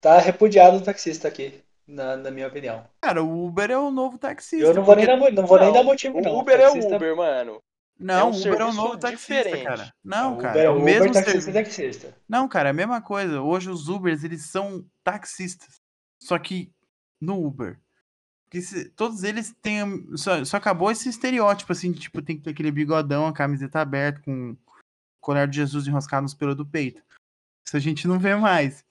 Tá repudiado o taxista aqui, na, na minha opinião. Cara, o Uber é o novo taxista. Eu não vou, nem porque- dar, mo- não vou nem Não, dar motivo, O não. Uber é o Taxista- Uber, mano. Não, é um o Uber é o novo taxista, diferente. cara. Não, o cara, Uber, é o Uber mesmo taxista serviço. é taxista. Não, cara, é a mesma coisa. Hoje os Ubers, eles são taxistas. Só que no Uber. Porque se- todos eles têm. Só, só acabou esse estereótipo, assim, de tipo, tem que ter aquele bigodão, a camiseta aberta, com colar de Jesus enroscado nos pelos do peito. Isso a gente não vê mais.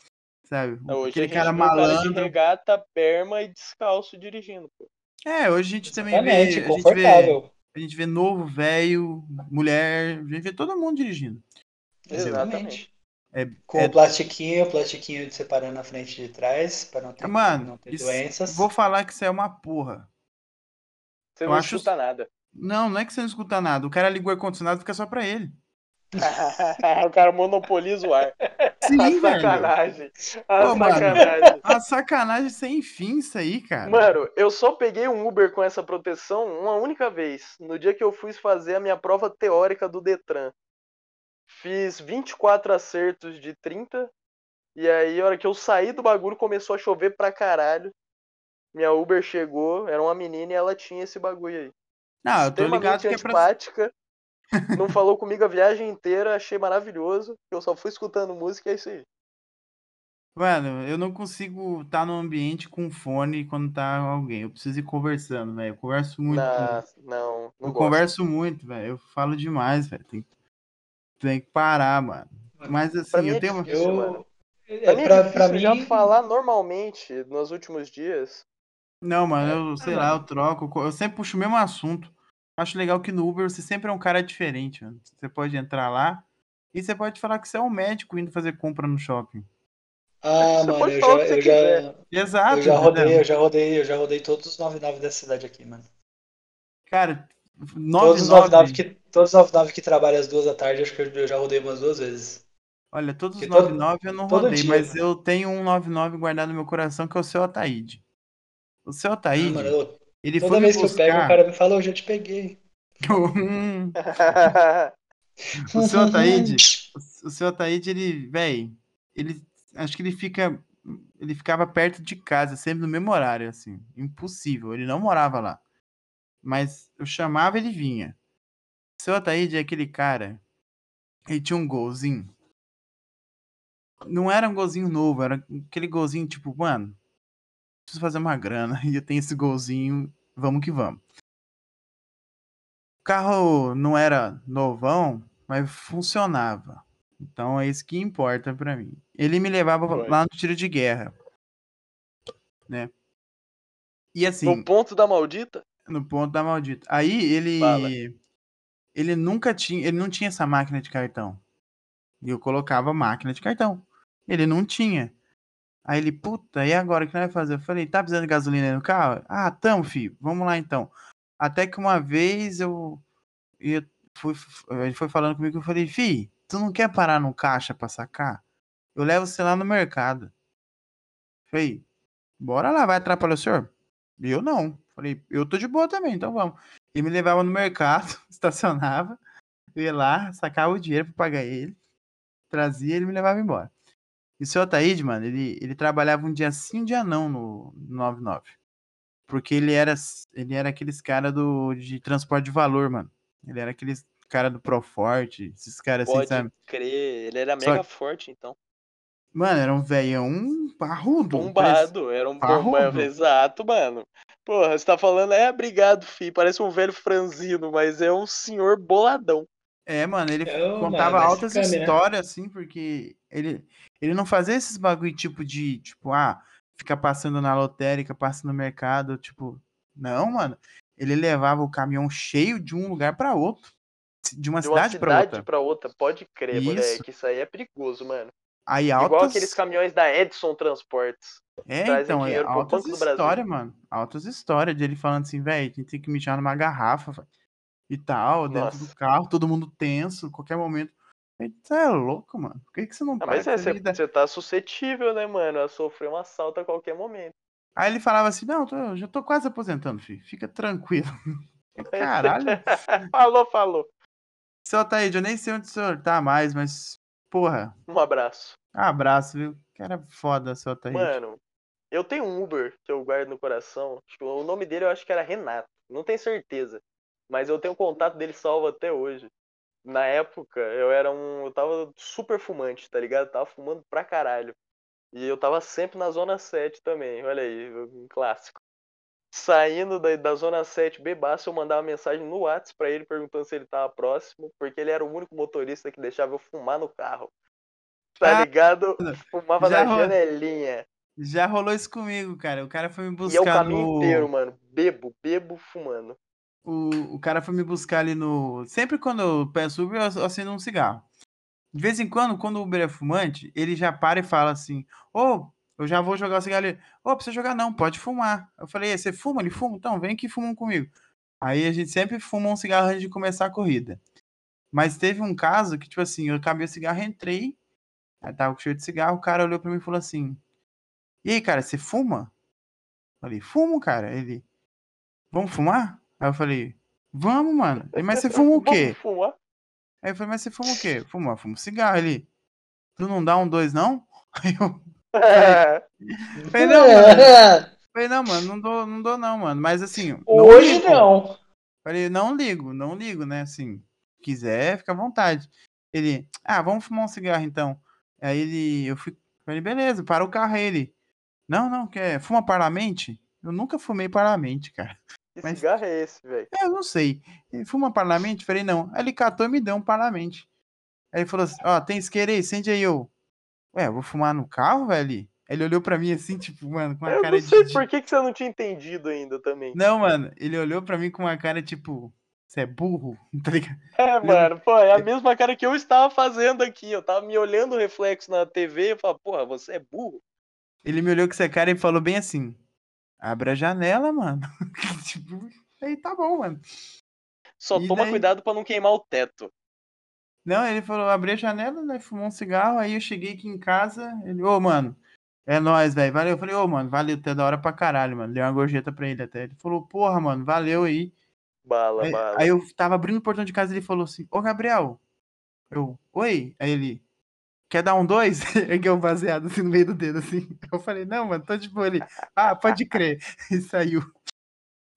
Sabe? Hoje aquele a gente cara malandro. regata, perma e descalço dirigindo, pô. É, hoje a gente também vê. A gente vê, a gente vê novo, velho, mulher, a gente vê todo mundo dirigindo. Exatamente. É, Com é- o plastiquinho, o plastiquinho de separando na frente e de trás, para não ter, Mano, não ter isso- doenças. vou falar que isso é uma porra. Você Eu não acho- escuta nada. Não, não é que você não escuta nada. O cara ligou o ar-condicionado fica só pra ele. O cara monopoliza o ar. Sim, a velho. sacanagem. A Pô, mano. sacanagem. Uma sacanagem sem fim isso aí, cara. Mano, eu só peguei um Uber com essa proteção uma única vez. No dia que eu fui fazer a minha prova teórica do Detran. Fiz 24 acertos de 30. E aí, a hora que eu saí do bagulho, começou a chover pra caralho. Minha Uber chegou, era uma menina e ela tinha esse bagulho aí. Não, eu tô ligado que é pra. Não falou comigo a viagem inteira, achei maravilhoso. Eu só fui escutando música e é isso aí. Mano, eu não consigo estar num ambiente com fone quando tá alguém. Eu preciso ir conversando, velho. Eu converso muito. com- Na- não, não eu gosto. converso muito, velho. Eu falo demais, velho. Tem, tem que parar, mano. Mas assim, eu é tenho uma. difícil. Eu, mano. é, Pra mim é pra, pra mim, já falar normalmente nos últimos dias. Não, mano, eu sei lá, eu troco. Eu sempre puxo o mesmo assunto. Acho legal que no Uber você sempre é um cara diferente, mano. Você pode entrar lá e você pode falar que você é um médico indo fazer compra no shopping. ah, Você mano, pode eu já, que você eu já. Exato. eu já entendeu? rodei, eu já rodei, eu já rodei todos os 99 da cidade aqui, mano. Cara, Todos os 99. 99 que, todos os 99 que trabalham às duas da tarde, acho que eu, já rodei umas duas vezes. Olha, todos os Porque todo- 99 eu não todo rodei, dia, mas mano. eu tenho um 99 guardado no meu coração que é o seu Ataíde. O seu Ah, Ataíde, mano, eu- ele toda vez que eu pego, o buscar. cara me fala, eu já te peguei. *laughs* Hum, o seu Ataíde, o seu Ataíde, ele, véi, ele, acho que ele fica, ele ficava perto de casa, sempre no mesmo horário, assim, impossível, ele não morava lá. Mas eu chamava, ele vinha. O seu Ataíde é aquele cara, ele tinha um golzinho. Não era um golzinho novo, era aquele golzinho tipo, mano, preciso fazer uma grana e eu tenho esse golzinho, vamos que vamos. O carro não era novão, mas funcionava. Então é isso que importa pra mim. Ele me levava Foi. lá no tiro de guerra, né? E assim, no ponto da maldita? no ponto da maldita. Aí ele Fala. ele nunca tinha, ele não tinha essa máquina de cartão. E eu colocava máquina de cartão. Ele não tinha. Aí ele, puta, e agora o que nós vai fazer? Eu falei, tá precisando de gasolina no carro? Ah, tamo, filho. Vamos lá então. Até que uma vez eu, eu fui, ele foi falando comigo, eu falei, fi, tu não quer parar no caixa pra sacar? Eu levo você lá no mercado. Falei, bora lá, vai atrapalhar o senhor? E eu não. Falei, eu tô de boa também, então vamos. Ele me levava no mercado, *laughs* estacionava, eu ia lá, sacava o dinheiro pra pagar ele, trazia e ele me levava embora. E o seu Ataíde, mano, ele, ele trabalhava um dia sim, um dia não no, no 99. Porque ele era, ele era aqueles cara do, de transporte de valor, mano. Ele era aqueles cara do Proforte, esses caras assim, Pode sabe? crer. Ele era Só mega forte, então. Mano, era um velhão parrudo. parece- Bombado. Era um Parrudo. bombado. Exato, mano. Porra, você tá falando, é, obrigado, fi. Parece um velho franzino, mas é um senhor boladão. É, mano, ele É, ô, contava mano, altas câmera. histórias, assim, porque ele, ele não fazia esses bagulho tipo de, tipo, ah, ficar passando na lotérica, passa no mercado, tipo, não, mano. Ele levava o caminhão cheio de um lugar pra outro, de uma De uma cidade cidade outra. pra outra. Pode crer, Isso. moleque. Isso aí é perigoso, mano. Aí Igual altas, aqueles caminhões da Edson Transportes. é, então, é, altas histórias, mano, altas histórias de ele falando assim, velho, a gente tem que mijar numa garrafa, véi, e tal, dentro Nossa. do carro, todo mundo tenso, qualquer momento. Você é louco, mano. Por que, que você não Ah, mas é, você você tá suscetível, né, mano, a sofrer um assalto a qualquer momento. Aí ele falava assim: Não, tô- eu já tô quase aposentando, filho. Fica tranquilo. *laughs* Caralho. *laughs* falou, falou. Seu Ataíde, eu nem sei onde o senhor tá mais, mas, porra, Um abraço. abraço, viu? Cara foda, seu Ataíde. Mano, eu tenho um Uber que eu guardo no coração. Acho que O nome dele eu acho que era Renato. Não tenho certeza. Mas eu tenho o contato dele salvo até hoje. Na época, eu era um. Eu tava super fumante, tá ligado? Tava fumando pra caralho. E eu tava sempre na Zona 7 também. Olha aí, um clássico. Saindo da, da Zona 7 bebaço, eu mandava mensagem no WhatsApp pra ele perguntando se ele tava próximo, porque ele era o único motorista que deixava eu fumar no carro. Tá Ah, ligado? Fumava na rola- janelinha. Já rolou isso comigo, cara. O cara foi me E é o buscar caminho no. inteiro, mano. Bebo, bebo, fumando. O, o cara foi me buscar ali no. Sempre quando eu peço Uber, eu acendo um cigarro. De vez em quando, quando o Uber é fumante, ele já para e fala assim: Ô, eu já vou jogar o cigarro ali. Ô, precisa jogar não, pode fumar. Eu falei: "E, você fuma? Ele fuma? Então, vem aqui fumam comigo. Aí a gente sempre fuma um cigarro antes de começar a corrida. Mas teve um caso que, tipo assim, eu acabei o cigarro, entrei, aí tava com cheiro de cigarro, o cara olhou pra mim e falou assim: E aí, cara, você fuma? Eu falei: Fumo, cara. Ele: Vamos fumar? Aí eu falei: Vamos, mano. Ele, Mas você fuma o quê? Fumar? Aí eu falei: Mas você fuma o quê? Fuma, fumo cigarro. Ele: Tu não dá um dois, não? *laughs* Aí eu É, falei: Não, mano. *laughs* Falei, não, mano, não dou, não dou, não, mano. Mas assim. não Hoje ligo. não. Falei, não ligo, não ligo, né? Assim, quiser, fica à vontade. Ele, ah, vamos fumar um cigarro então. Aí ele, eu fui, falei, beleza, para o carro aí. ele. Não, não, quer, fuma parlamente? Eu nunca fumei parlamente, cara. Que Mas- cigarro é esse, velho? É, eu não sei. Ele fuma parlamente? Falei, não. Aí ele catou e me deu um parlamente. Aí ele falou assim, ó, tem isqueiro aí, sente aí, eu. Ué, eu vou fumar no carro, velho? Ele olhou pra mim assim, tipo, mano, com uma Eu cara não sei de- de, por que, que você não tinha entendido ainda também. Não, mano, ele olhou pra mim com uma cara tipo, você é burro, *laughs* tá ligado? É, mano, pô, é a *laughs* mesma cara que eu estava fazendo aqui. Eu tava me olhando o reflexo na TV e falava, porra, você é burro? Ele me olhou com essa cara e falou bem assim: abre a janela, mano. *laughs* tipo, aí tá bom, mano. Só E toma daí? cuidado pra não queimar o teto. Não, ele falou, abri a janela, né? Fumou um cigarro, aí eu cheguei aqui em casa, ele, ô, mano, é nóis, velho, valeu. Eu falei, ô, mano, valeu, até da hora pra caralho, mano. Dei uma gorjeta pra ele até. Ele falou, porra, mano, valeu aí. Bala, Aí, bala. aí eu tava abrindo o portão de casa e ele falou assim, ô, Gabriel. Eu, oi? Aí ele, quer dar um dois? *laughs* Ergueu o baseado assim no meio do dedo, assim. Eu falei, não, mano, tô de boa ali. Ah, pode crer. *laughs* E saiu.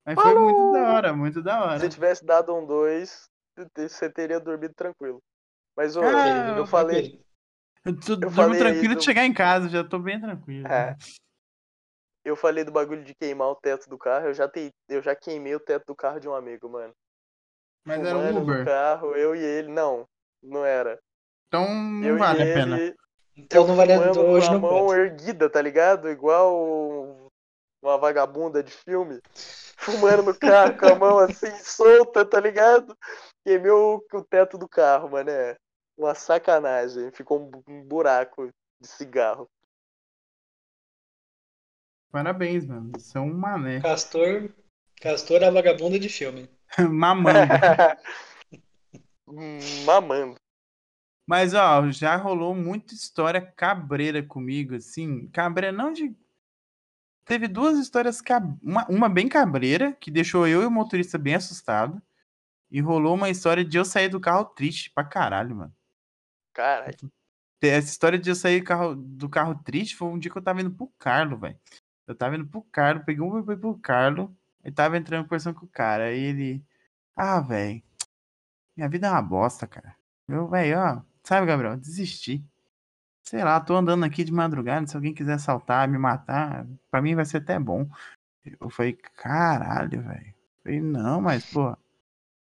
Mas foi muito da hora, muito da hora. Se eu tivesse dado um 2, você teria dormido tranquilo. Mas, ô, Ah, eu falei. Eu tô Eu falei tranquilo do- de chegar em casa, já tô bem tranquilo. É. Eu falei do bagulho de queimar o teto do carro, eu já, te, eu já queimei o teto do carro de um amigo, mano. Mas era um Fumando Uber, carro, eu e ele. Não, não era. Então não eu vale a ele, pena. Então não vale fumando hoje com a não mão conta. erguida, tá ligado? Igual uma vagabunda de filme. Fumando no carro com a mão assim, *laughs* solta, tá ligado? Queimei o, teto do carro, mano. É uma sacanagem. Ficou um, bu- buraco de cigarro. Parabéns, mano. Isso é um mané. *laughs* Castor, Castor é a vagabunda de filme. Mamando. *laughs* Mamando. Mas, ó, já rolou muita história cabreira comigo, assim. Cabreira não de. Teve duas histórias, cab... uma, uma bem cabreira, que deixou eu e o motorista bem assustado. E rolou uma história de eu sair do carro triste pra caralho, mano. Caralho. Essa história de eu sair carro- do carro triste foi um dia que eu tava indo pro Carlo, velho. Eu tava indo pro Carlo, peguei um Uber pro Carlo, e tava entrando conversando com o cara. Aí ele. Ah, velho. Minha vida é uma bosta, cara. Eu, velho, ó. Sabe, Gabriel, desisti. Sei lá, tô andando aqui de madrugada. Se alguém quiser assaltar, me matar, pra mim vai ser até bom. Eu falei, caralho, velho. Falei, não, mas, pô.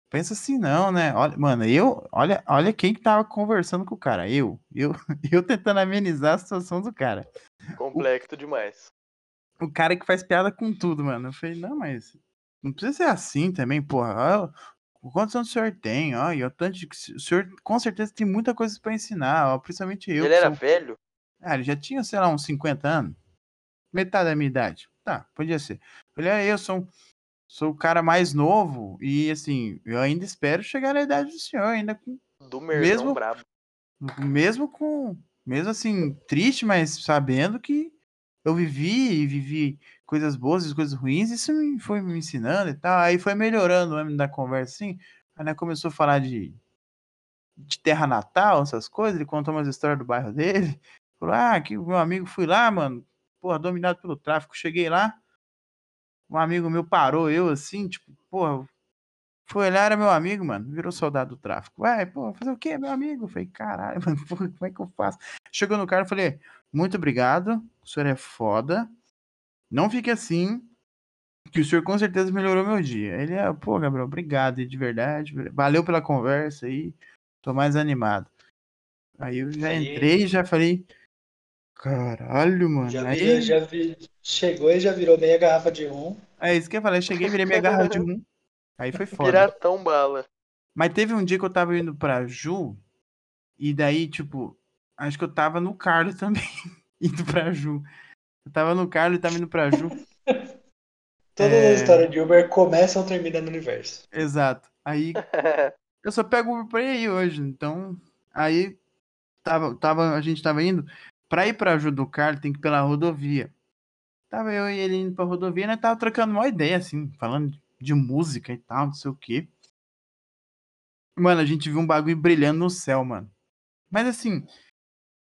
Pensa assim, não, né? Olha, mano, eu. Olha, olha quem que tava conversando com o cara. Eu. Eu, *laughs* eu tentando amenizar a situação do cara. Complexo demais. O cara que faz piada com tudo, mano. Eu falei, não, mas. Não precisa ser assim também, porra. Olha Quantos anos o senhor tem? Ó, e o tanto de... O senhor com certeza tem muita coisa pra ensinar, ó, principalmente eu. ele era sou- velho? Ah, ele já tinha, sei lá, uns 50 anos. Metade da minha idade. Tá, podia ser. Ele é eu, sou, sou o cara mais novo e, assim, eu ainda espero chegar na idade do senhor, ainda com. Do Mesmo- brabo. Mesmo com. Mesmo assim, triste, mas sabendo que eu vivi e vivi coisas boas e coisas ruins, isso me foi me ensinando e tal. Aí foi melhorando o âmbito da conversa, assim. Aí né, começou a falar de, de terra natal, essas coisas. Ele contou umas histórias do bairro dele. *laughs* Falou, ah, que meu amigo fui lá, mano. Porra, dominado pelo tráfico. Cheguei lá, um amigo meu parou eu assim, tipo, porra, foi lá, era meu amigo, mano. Virou soldado do tráfico. Vai, pô, fazer o quê, meu amigo? Falei, caralho, *laughs* mano, porra, como é que eu faço? Chegou no cara falei, muito obrigado, o senhor é foda. Não fique assim, que o senhor com certeza melhorou meu dia. Ele é, pô, Gabriel, obrigado, de verdade. Valeu pela conversa aí. Tô mais animado. Aí eu já entrei e já falei, caralho, mano. Já, aí, vira- já vi- chegou e já virou meia garrafa de rum. é isso que eu falei, cheguei, virei minha garrafa de rum. Aí foi foda. Piratão bala. Mas teve um dia que eu tava indo pra Ju E daí, tipo, acho que eu tava no Carlos também, *laughs* indo pra Ju. Eu tava no Carlos e tava indo pra Ju. *laughs* Todas É. as histórias de Uber começam ou terminam no universo. Exato. Aí *laughs* eu só pego o Uber pra ir hoje. Então, aí tava, tava, a gente tava indo. Pra ir pra Ju do Carlos, tem que ir pela rodovia. Tava eu e ele indo pra rodovia, né? Tava trocando uma ideia, assim, falando de música e tal, não sei o quê. Mano, a gente viu um bagulho brilhando no céu, mano. Mas assim,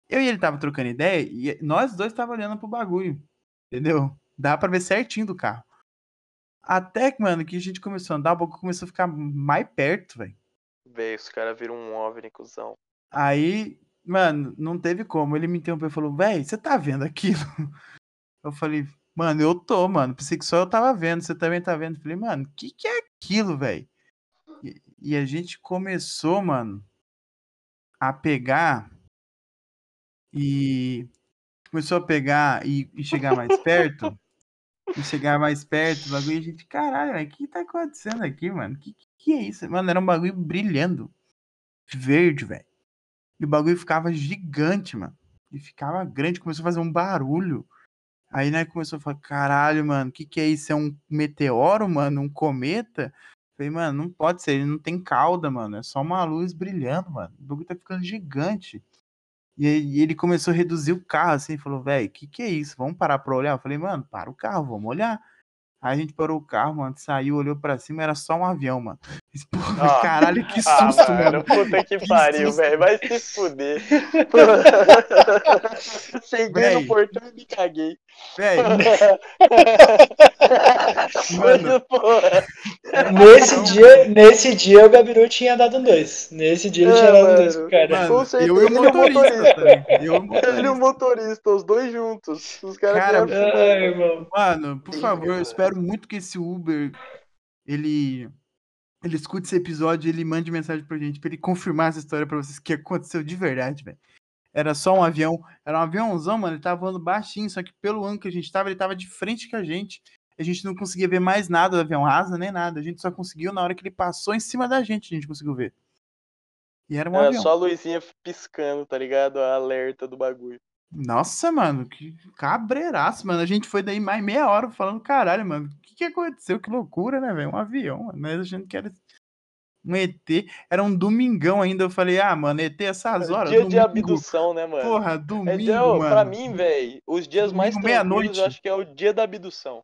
eu e ele tava trocando ideia e nós dois tava olhando pro bagulho. Entendeu? Dá pra ver certinho do carro. Até que, mano, que a gente começou a andar, o bagulho começou a ficar mais perto, velho. Véi, os caras viram um OVNI, cuzão. Aí, mano, não teve como. Ele me interrompeu e falou, véi, você tá vendo aquilo? *laughs* Eu falei, mano, eu tô, mano. Pensei que só eu tava vendo, você também tá vendo. Eu falei, mano, o que, que é aquilo, velho? E, e a gente começou, mano, a pegar e começou a pegar e, e chegar mais perto. e chegar mais perto, o bagulho, a gente, caralho, o que tá acontecendo aqui, mano? Que, que que é isso? Mano, era um bagulho brilhando. Verde, velho. E o bagulho ficava gigante, mano. E ficava grande, começou a fazer um barulho. Aí, né, começou a falar, caralho, mano, o que que é isso? É um meteoro, mano? Um cometa? Falei, mano, não pode ser, ele não tem cauda, mano. É só uma luz brilhando, mano. O bagulho tá ficando gigante. E ele começou a reduzir o carro, assim, falou, velho, o que que é isso? Vamos parar pra olhar? Eu falei, mano, para o carro, vamos olhar. Aí a gente parou o carro, mano, saiu, olhou pra cima, era só um avião, mano. Porra, *laughs* Ah. caralho, que Ah, susto, mano, mano. puta que Que pariu, velho. Vai se fuder. *laughs* Cheguei Véi. no portão e me caguei. Velho, *laughs* Mano. Nesse dia, nesse dia o Gabiru tinha dado um dois. Nesse dia ele É, tinha dado um mano. dois pro cara. mano, com certeza, eu e o é motorista motorista. também. Eu e o ele e o motorista. os dois juntos. Os caras Cara, Ai, fumando. irmão. Mano, por favor, eu cara. Espero muito que esse Uber ele ele escute esse episódio ele mande mensagem pra gente pra ele confirmar essa história pra vocês que aconteceu de verdade, velho. Era só um avião, era um aviãozão, mano, ele tava voando baixinho, só que pelo ângulo que a gente tava, ele tava de frente com a gente. A gente não conseguia ver mais nada do avião rasa, nem nada. A gente só conseguiu na hora que ele passou em cima da gente, a gente conseguiu ver. E era um Era avião. só a luzinha piscando, tá ligado? A alerta do bagulho. Nossa, mano, que cabreiraço, mano. A gente foi daí mais meia hora falando, caralho, mano, o que, que aconteceu? Que loucura, né, velho? Um avião, mano. Nós achando que era um ET. Era um domingão ainda. Eu falei, ah, mano, ET essas horas. Dia de domingo. abdução, né, mano? Porra, É, domingo, dia- ô, mano. pra mim, velho, os dias mais Domingo, tranquilos meia-noite. eu acho que é o dia da abdução.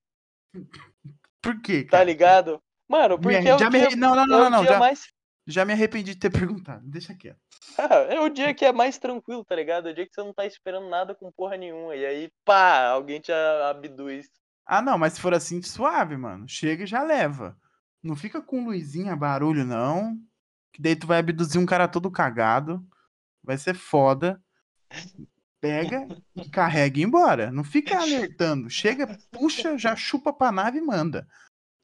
Por quê, Tá cara? ligado? Mano, porque arre- é o já me dia, arre- Não, não, é não, não, não. Já, mais já me arrependi de ter *laughs* perguntado. Deixa quieto. Ah, é o dia que é mais tranquilo, tá ligado? É o dia que você não tá esperando nada com porra nenhuma. E aí, pá, alguém te abduz. Ah, não, mas se for assim, suave, mano. Chega e já leva. Não fica com luzinha, barulho, não. Que daí tu vai abduzir um cara todo cagado. Vai ser foda. Pega e carrega e embora. Não fica *laughs* alertando. Chega, puxa, já chupa pra nave e manda.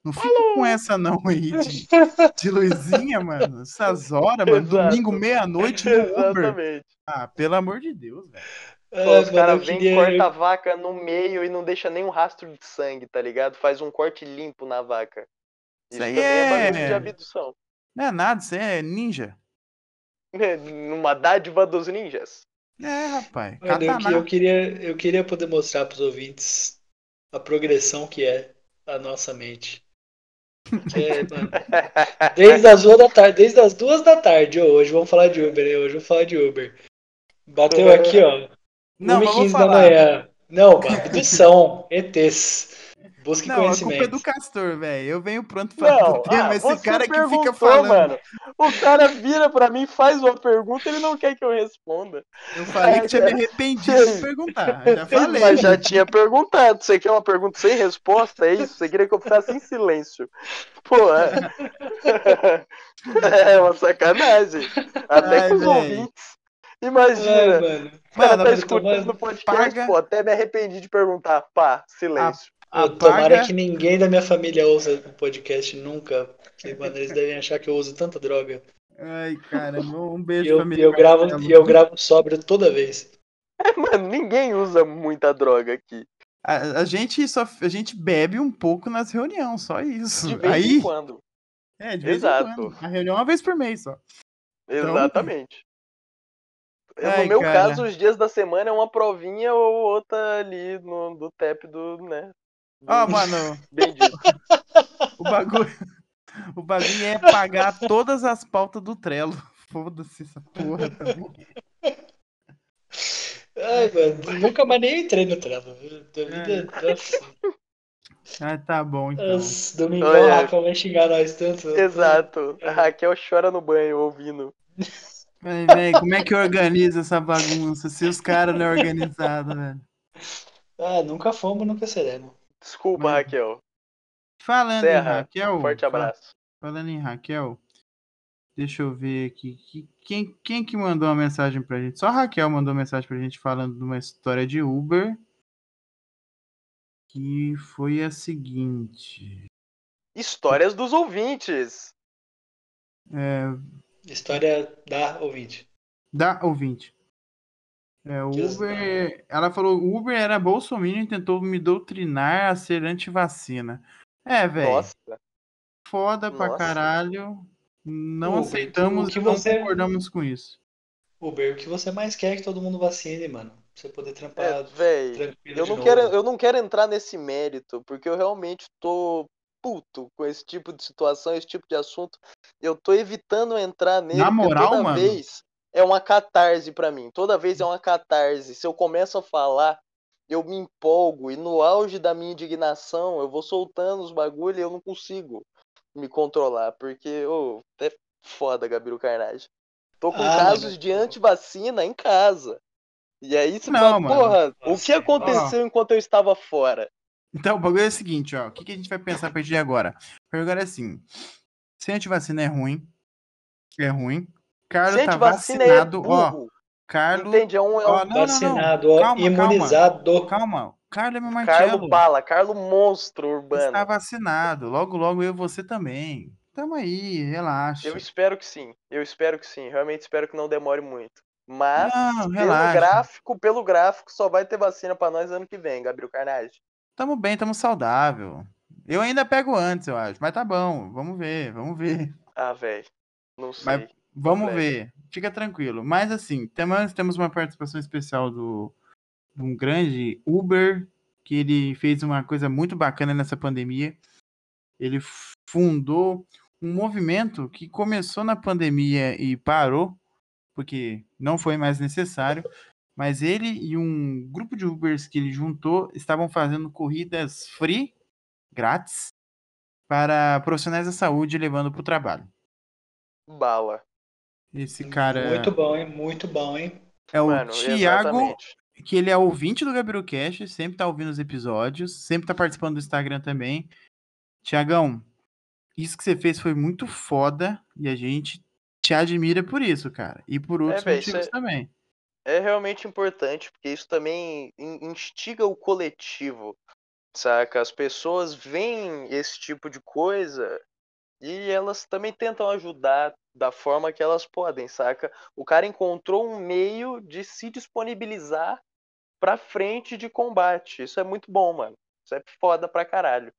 Não fica com essa não aí de, *laughs* de luzinha, mano. Essas horas, mano. Exato. Domingo, meia-noite no Uber. Exatamente. Ah, pelo amor de Deus, velho. Pô, Ah, os caras vêm, queria- corta a vaca no meio e não deixa nenhum rastro de sangue, tá ligado? Faz um corte limpo na vaca. Isso Isso aí também é é- bagulho de abdução. Não é nada, você é ninja. Numa dádiva dos ninjas. É, rapaz. Mano, eu, eu queria, eu queria poder mostrar pros ouvintes a progressão que é a nossa mente. É, mano, desde as duas da tarde, desde as duas da tarde, hoje vamos falar de Uber, hein? hoje vamos falar de Uber. Bateu aqui, ó, Não, 1 mas e vou 15 da manhã. Não, abdução, ETs. Busque Não, a culpa é conhecimento. do Castor, velho. Eu venho pronto pra Não, o tema. ah, esse cara que fica falando. mano. O cara vira pra mim, faz uma pergunta, ele não quer que eu responda. Eu falei que tinha me arrependido de perguntar. Já falei. Mas já tinha perguntado. Você quer uma pergunta sem resposta? É isso? Você queria que eu ficasse em silêncio? Pô, é, *laughs* é uma sacanagem. Até Ai, com os véi. ouvintes. Ai, Imagina. mano. O cara Mano, tá mas escutando tomando- o podcast, paga- pô, até me arrependi de perguntar. Pá, silêncio. Pô, Tomara Apaga. que ninguém da minha família ouça o podcast nunca. Porque, mano, eles devem achar que eu uso tanta droga. Ai, cara, um beijo, eu, família. e eu gravo, e eu gravo sóbrio toda vez. Mano, ninguém usa muita droga aqui. A, a gente só a gente bebe um pouco nas reuniões, só isso. De vez Aí, em quando. é, de vez Exato. em quando. A reunião é uma vez por mês só. Então- Exatamente. Eu, Ai, no meu cara. caso, os dias da semana é uma provinha ou outra ali no, do TEP do, né? Do Ó, mano, o bagulho. O bagulho é pagar todas as pautas do Trello. Foda-se essa porra, tá bom? Ai, mano, nunca mais nem entrei no Trello. Da vida, É. nossa, Ah, tá bom, então. nossa, domingão Olha. a Rafa vai xingar nós tanto. Exato. A Raquel chora no banho ouvindo. Véi, véi, como é que organiza essa bagunça? Se os caras não é organizado, velho. Ah, nunca fomos, nunca seremos. Desculpa, Mas- Raquel. Falando em Serra, Raquel. Forte abraço. Falando em Raquel, deixa eu ver aqui. que- Quem, quem que mandou uma mensagem pra gente? Só a Raquel mandou mensagem pra gente falando de uma história de Uber. Que foi a seguinte. Histórias dos ouvintes. É, História da ouvinte. da ouvinte. É, Uber. Ela falou: o Uber era bolsominion e tentou me doutrinar a ser antivacina. É, velho. Nossa. Foda pra Nossa. caralho. Não Uber, aceitamos e não você- concordamos com isso. Uber, o que você mais quer é que todo mundo vacine, mano. Pra você poder trampar É, véi. tranquilo Eu de não, novo. quero, eu não quero entrar nesse mérito, porque eu realmente tô puto com esse tipo de situação, esse tipo de assunto. Eu tô evitando entrar nele, Na moral, toda mano? vez é uma catarse pra mim. Toda vez é uma catarse. Se eu começo a falar, eu me empolgo, e no auge da minha indignação, eu vou soltando os bagulho e eu não consigo me controlar, porque, ô, é foda, Gabriel Carnage. Tô com Ah, casos mano. de antivacina em casa. E aí você Não, fala, mano. porra, o Nossa, que aconteceu enquanto eu estava fora? Então, o bagulho é o seguinte, ó. O que, que a gente vai pensar a partir de agora? A agora é assim. Se antivacina é ruim, é ruim. Carlos Se tá é vacinado, ó. Carlos. Entende? É um, é um Ó, não, não, não. Vacinado, ó, Calma, imunizado. Calma. Carlos é meu Carlo Marcelo. Bala, Carlo Monstro Urbano. Está vacinado. Logo, logo eu e você também. Tamo aí, relaxa. Eu espero que sim. Eu espero que sim. Realmente espero que não demore muito. Mas, Não, pelo gráfico, pelo gráfico, só vai ter vacina pra nós ano que vem, Gabriel Carnage. Tamo bem, tamo saudável. Eu ainda pego antes, eu acho. Mas tá bom. Vamos ver, vamos ver. Ah, velho. Não sei. Mas Vamos ver. Fica tranquilo. Mas assim, temos, temos uma participação especial do de um grande Uber, que ele fez uma coisa muito bacana nessa pandemia. Ele fundou um movimento que começou na pandemia e parou, porque não foi mais necessário. Mas ele e um grupo de Ubers que ele juntou estavam fazendo corridas free, grátis, para profissionais da saúde levando para o trabalho. Bala. Esse cara Muito bom, hein? Muito bom, hein? é o Mano, Thiago, exatamente. que ele é ouvinte do Gabriel Cash, sempre tá ouvindo os episódios, sempre tá participando do Instagram também. Tiagão, isso que você fez foi muito foda e a gente te admira por isso, cara. E por outros véi, isso motivos é- também. É realmente importante, porque isso também in- instiga o coletivo, saca? As pessoas veem esse tipo de coisa e elas também tentam ajudar da forma que elas podem, saca? O cara encontrou um meio de se disponibilizar pra frente de combate. Isso é muito bom, mano. Isso é foda pra caralho.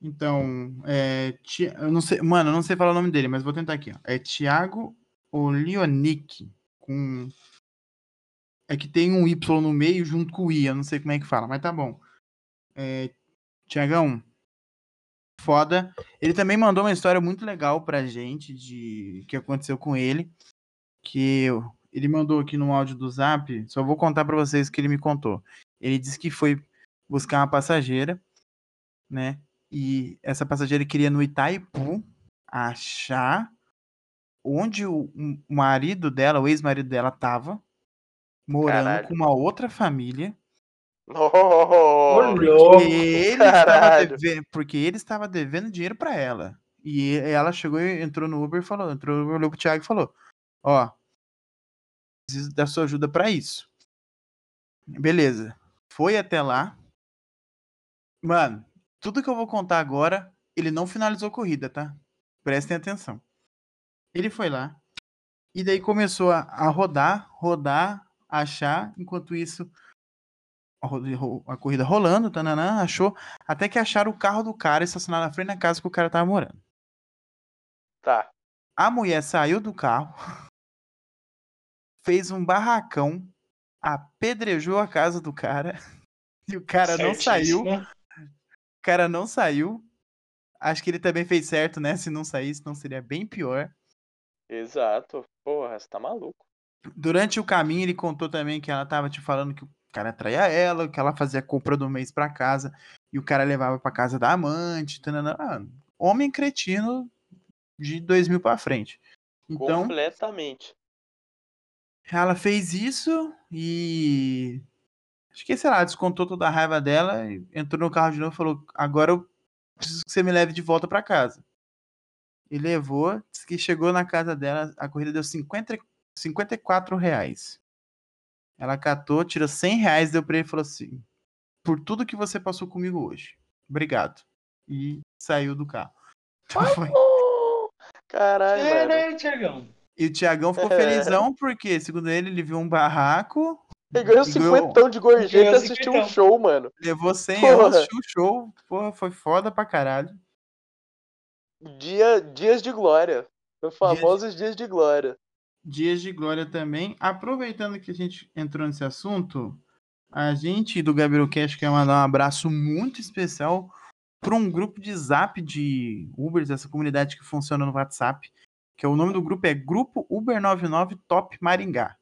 Então, é, Ti- eu não sei, mano, eu não sei falar o nome dele, mas vou tentar aqui. Ó. É Thiago Olionic, com é que tem um Y no meio junto com o I, eu não sei como é que fala, mas tá bom. É, Tiagão, foda. Ele também mandou uma história muito legal pra gente de que aconteceu com ele, que eu- ele mandou aqui no áudio do Zap, só vou contar pra vocês o que ele me contou. Ele disse que foi buscar uma passageira, né? E essa passageira queria no Itaipu achar onde o, o marido dela, o ex-marido dela, tava morando Caralho. com uma outra família. Oh! Porque ele, *laughs* estava caralho. devendo, porque ele estava devendo dinheiro pra ela. E ela chegou e entrou no Uber e falou, entrou no Uber, olhou pro Thiago e falou: Ó, preciso da sua ajuda pra isso. Beleza. Foi até lá. Mano, tudo que eu vou contar agora, ele não finalizou a corrida, tá? Prestem atenção. Ele foi lá. E daí começou a, a rodar, rodar, achar. Enquanto isso, a, corrida rolando, tananã, achou. Até que acharam o carro do cara estacionado na frente da casa que o cara tava morando. Tá. A mulher saiu do carro. *laughs* fez um barracão, apedrejou a casa do cara. *laughs* E o cara não saiu. Certíssimo. O cara não saiu. Acho que ele também fez certo, né? Se não saísse, não seria bem pior. Exato. Porra, você tá maluco. Durante o caminho, ele contou também que ela tava te falando que o cara traía ela, que ela fazia compra do mês pra casa e o cara levava pra casa da amante. tananã. Ah, homem cretino de 2000 pra frente. Então, Completamente. ela fez isso e. Acho que, sei lá, descontou toda a raiva dela, e entrou no carro de novo e falou: Agora eu preciso que você me leve de volta pra casa. E levou, disse que chegou na casa dela, a corrida deu 50, 54 reais. Ela catou, tirou 100 reais, deu pra ele e falou assim: Por tudo que você passou comigo hoje. Obrigado. E saiu do carro. *laughs* Então foi- Caralho, mano. Caralho, Tiagão. E o Tiagão ficou *laughs* É. felizão, porque, segundo ele, ele viu um barraco, Ele ganhou E ganhou- 50 de gorjeta e assistiu um show, mano. levou 100 Porra. euros, assistiu o show. Porra, foi foda pra caralho. Dia, dias de glória. Os famosos dias de glória. Dias de glória também. Aproveitando que a gente entrou nesse assunto, a gente do Gabriel Cash quer mandar um abraço muito especial para um grupo de zap de Ubers, essa comunidade que funciona no WhatsApp, que é o nome do grupo é Grupo Uber 99 Top Maringá.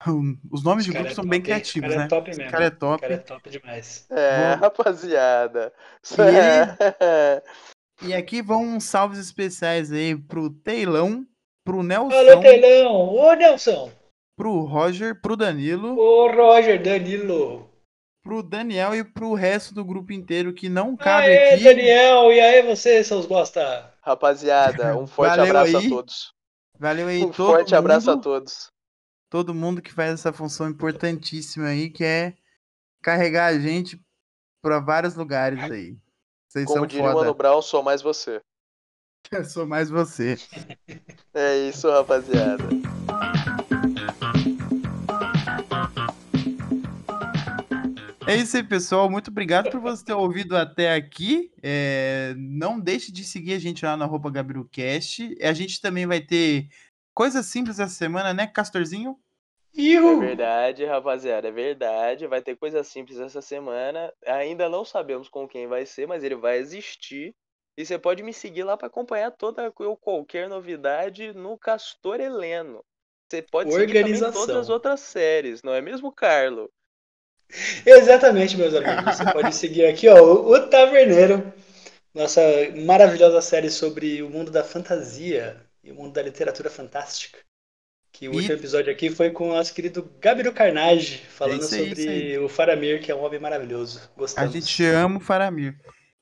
*laughs* Os nomes de grupos é são top, bem criativos, cara né? é top mesmo. cara é O top. cara é top demais. É, Vou- rapaziada. E, *laughs* e aqui vão uns salves especiais aí pro Teilão, pro Alô, Nelson, Telão! Ô, Nelson! pro Roger, pro Danilo, Ô, Roger, Danilo! pro Daniel e pro resto do grupo inteiro que não cabe Aê, aqui. Daniel! E aí, você, seus bosta? Rapaziada, um *laughs* forte Valeu abraço aí. a todos. Valeu aí Um todo forte abraço a mundo, todos. todo mundo que faz essa função importantíssima aí, que é carregar a gente pra vários lugares aí. Vocês Como são diria o Mano foda. Brown, sou mais você. Eu sou mais você. É isso, rapaziada. É isso aí, pessoal. Muito obrigado por você ter ouvido até aqui. É, não deixe de seguir a gente lá no arroba GabiruCast. A gente também vai ter coisas simples essa semana, né, Castorzinho? É Iu! verdade, rapaziada, é verdade. Vai ter coisa simples essa semana. Ainda não sabemos com quem vai ser, mas ele vai existir. E você pode me seguir lá para acompanhar toda ou qualquer novidade no Castor Heleno. Você pode seguir também Organização. todas as outras séries, não é mesmo, Carlo? Exatamente, meus amigos. Você pode seguir aqui, ó, o Taverneiro, nossa maravilhosa série sobre o mundo da fantasia e o mundo da literatura fantástica. Que o E- último episódio aqui foi com o nosso querido Gabriel Carnage, falando É aí, sobre o Faramir, que é um homem maravilhoso. A Gostamos. gente ama o Faramir.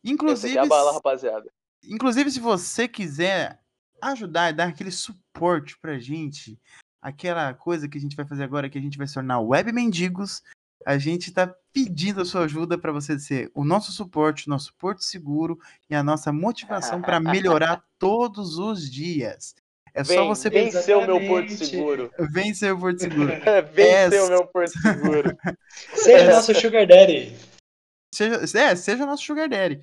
Inclusive, é a bala, rapaziada. inclusive, se você quiser ajudar e dar aquele suporte pra gente, aquela coisa que a gente vai fazer agora, que a gente vai se tornar web mendigos, a gente tá pedindo a sua ajuda para você ser o nosso suporte, o nosso porto seguro e a nossa motivação para melhorar *laughs* todos os dias. É só Vem, você vem ser o meu porto seguro. vencer o porto seguro. *laughs* vem É, ser o meu porto seguro. *laughs* Seja nosso Sugar Daddy. Seja, é, seja o nosso Sugar Daddy.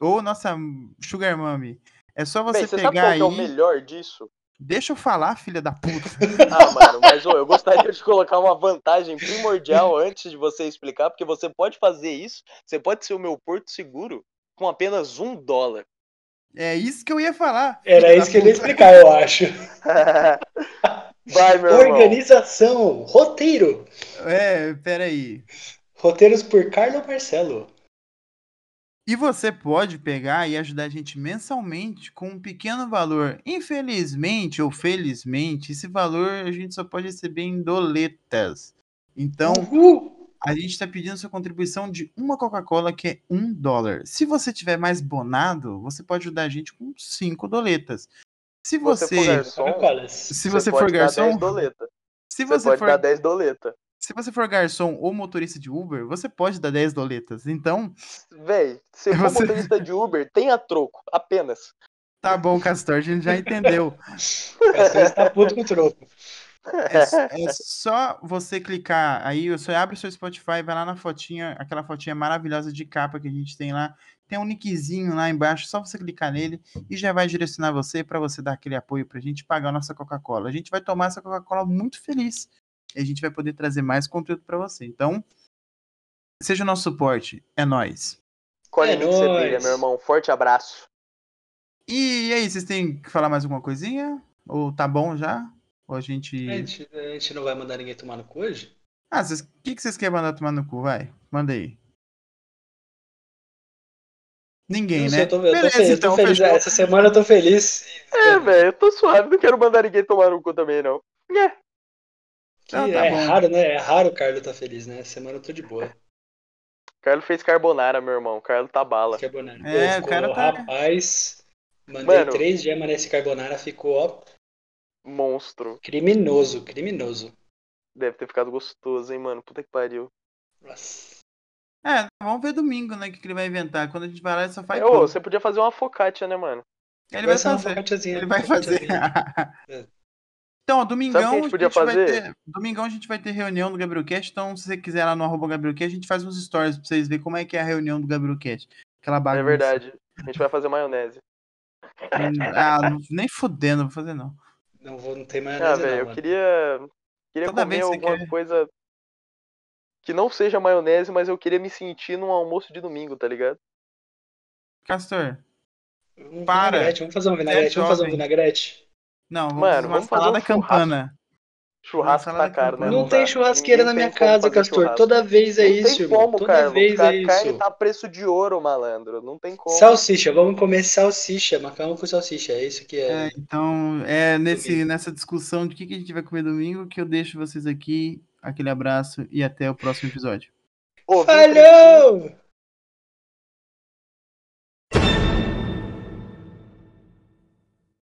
Ou nossa Sugar Mommy. É só você Bem, você sabe pegar qual aí. que é o melhor disso? Deixa eu falar, filha da puta. *laughs* Ah, mano, mas ô, eu gostaria de colocar uma vantagem primordial *laughs* antes de você explicar, porque você pode fazer isso, você pode ser o meu porto seguro com apenas um dólar. É isso que eu ia falar. Era isso que ele ia puta. explicar, eu acho. *laughs* Vai, meu irmão. Organização, roteiro. É, peraí. Roteiros por Carlo Marcelo. E você pode pegar e ajudar a gente mensalmente com um pequeno valor. Infelizmente ou felizmente, esse valor a gente só pode receber em doletas. Então, Uhul. a gente está pedindo sua contribuição de uma Coca-Cola, que é um dólar. Se você tiver mais bonado, você pode ajudar a gente com cinco doletas. Se Você você, for garçom, se você for pode dar garçom, 10 doleta. se Você, você pode for dar 10 doleta. Se você for garçom ou motorista de Uber, você pode dar 10 doletas. Então, Véi, se *laughs* for Você- motorista de Uber, tenha troco, apenas. tá bom, Castor, a gente já entendeu. *laughs* Castor está puto com troco. É, é só você clicar aí, você abre o seu Spotify, vai lá na fotinha, aquela fotinha maravilhosa de capa que a gente tem lá. Tem um nickzinho lá embaixo, só você clicar nele e já vai direcionar você para você dar aquele apoio pra gente pagar a nossa Coca-Cola. A gente vai tomar essa Coca-Cola muito feliz. E a gente vai poder trazer mais conteúdo para você. Então, seja o nosso suporte. É nóis. Colhe É é nóis. meu irmão. Forte abraço. E aí, vocês têm que falar mais alguma coisinha? Ou tá bom já? Ou a gente. A gente, a gente não vai mandar ninguém tomar no cu hoje? Ah, vocês... o que, que vocês querem mandar tomar no cu? Vai, manda aí. Ninguém, né? sei, eu tô, eu tô Beleza, feliz, eu então, tô feliz. Essa semana eu tô feliz. É, velho, eu tô suave, não quero mandar ninguém tomar no cu também, não. É, Que Não, tá é bom. raro, né? É raro o Carlos tá feliz, né? Semana eu tô de boa. Carlos fez carbonara, meu irmão. Carlos tá bala. Carbonara. É, Pô, o cara tá- Rapaz, mandei Mano. três gemas nesse carbonara, ficou, ó, Monstro. criminoso, criminoso. Deve ter ficado gostoso, hein, mano. Puta que pariu. Nossa. É, vamos ver domingo, né? O que, que ele vai inventar. Quando a gente vai lá, ele só faz. É, ô, você podia fazer uma focaccia, né, mano? Ele vai uma fazer. Ele vai fazer. É. Então, ó, domingão Sabe o que a gente podia vai fazer? ter. Domingão a gente vai ter reunião do Gabrielcast. Então, se você quiser lá no arroba Gabrielcast, a gente faz uns stories pra vocês verem como é que é a reunião do Gabrielcast. Aquela bagunça. É verdade. A gente vai fazer maionese. *laughs* Ah, não- nem fudendo, vou fazer não. Não vou, não tem Ah, nada, velho, não, eu mano. queria. Queria Toda comer alguma quer- coisa que não seja maionese, mas eu queria me sentir num almoço de domingo, tá ligado? Castor, Um Para. vinagrete, vamos fazer um vinagrete, vamos fazer um jovem. vinagrete. Não, vamos Mano, vamos fazer salada um campana. Churrasco salada tá caro, né? Não Não tem dá. churrasqueira na Ninguém minha tem como casa, Castor. churrasco. Toda vez é Não isso, tem irmão. como, Toda Carlos. vez a é carne isso. tá preço de ouro, malandro. Não tem como. Salsicha, vamos comer salsicha, macarrão com salsicha, é isso que é. É, então, é nesse, nessa discussão de o que, que a gente vai comer domingo que eu deixo vocês aqui. Aquele abraço e até o próximo episódio. Falhou!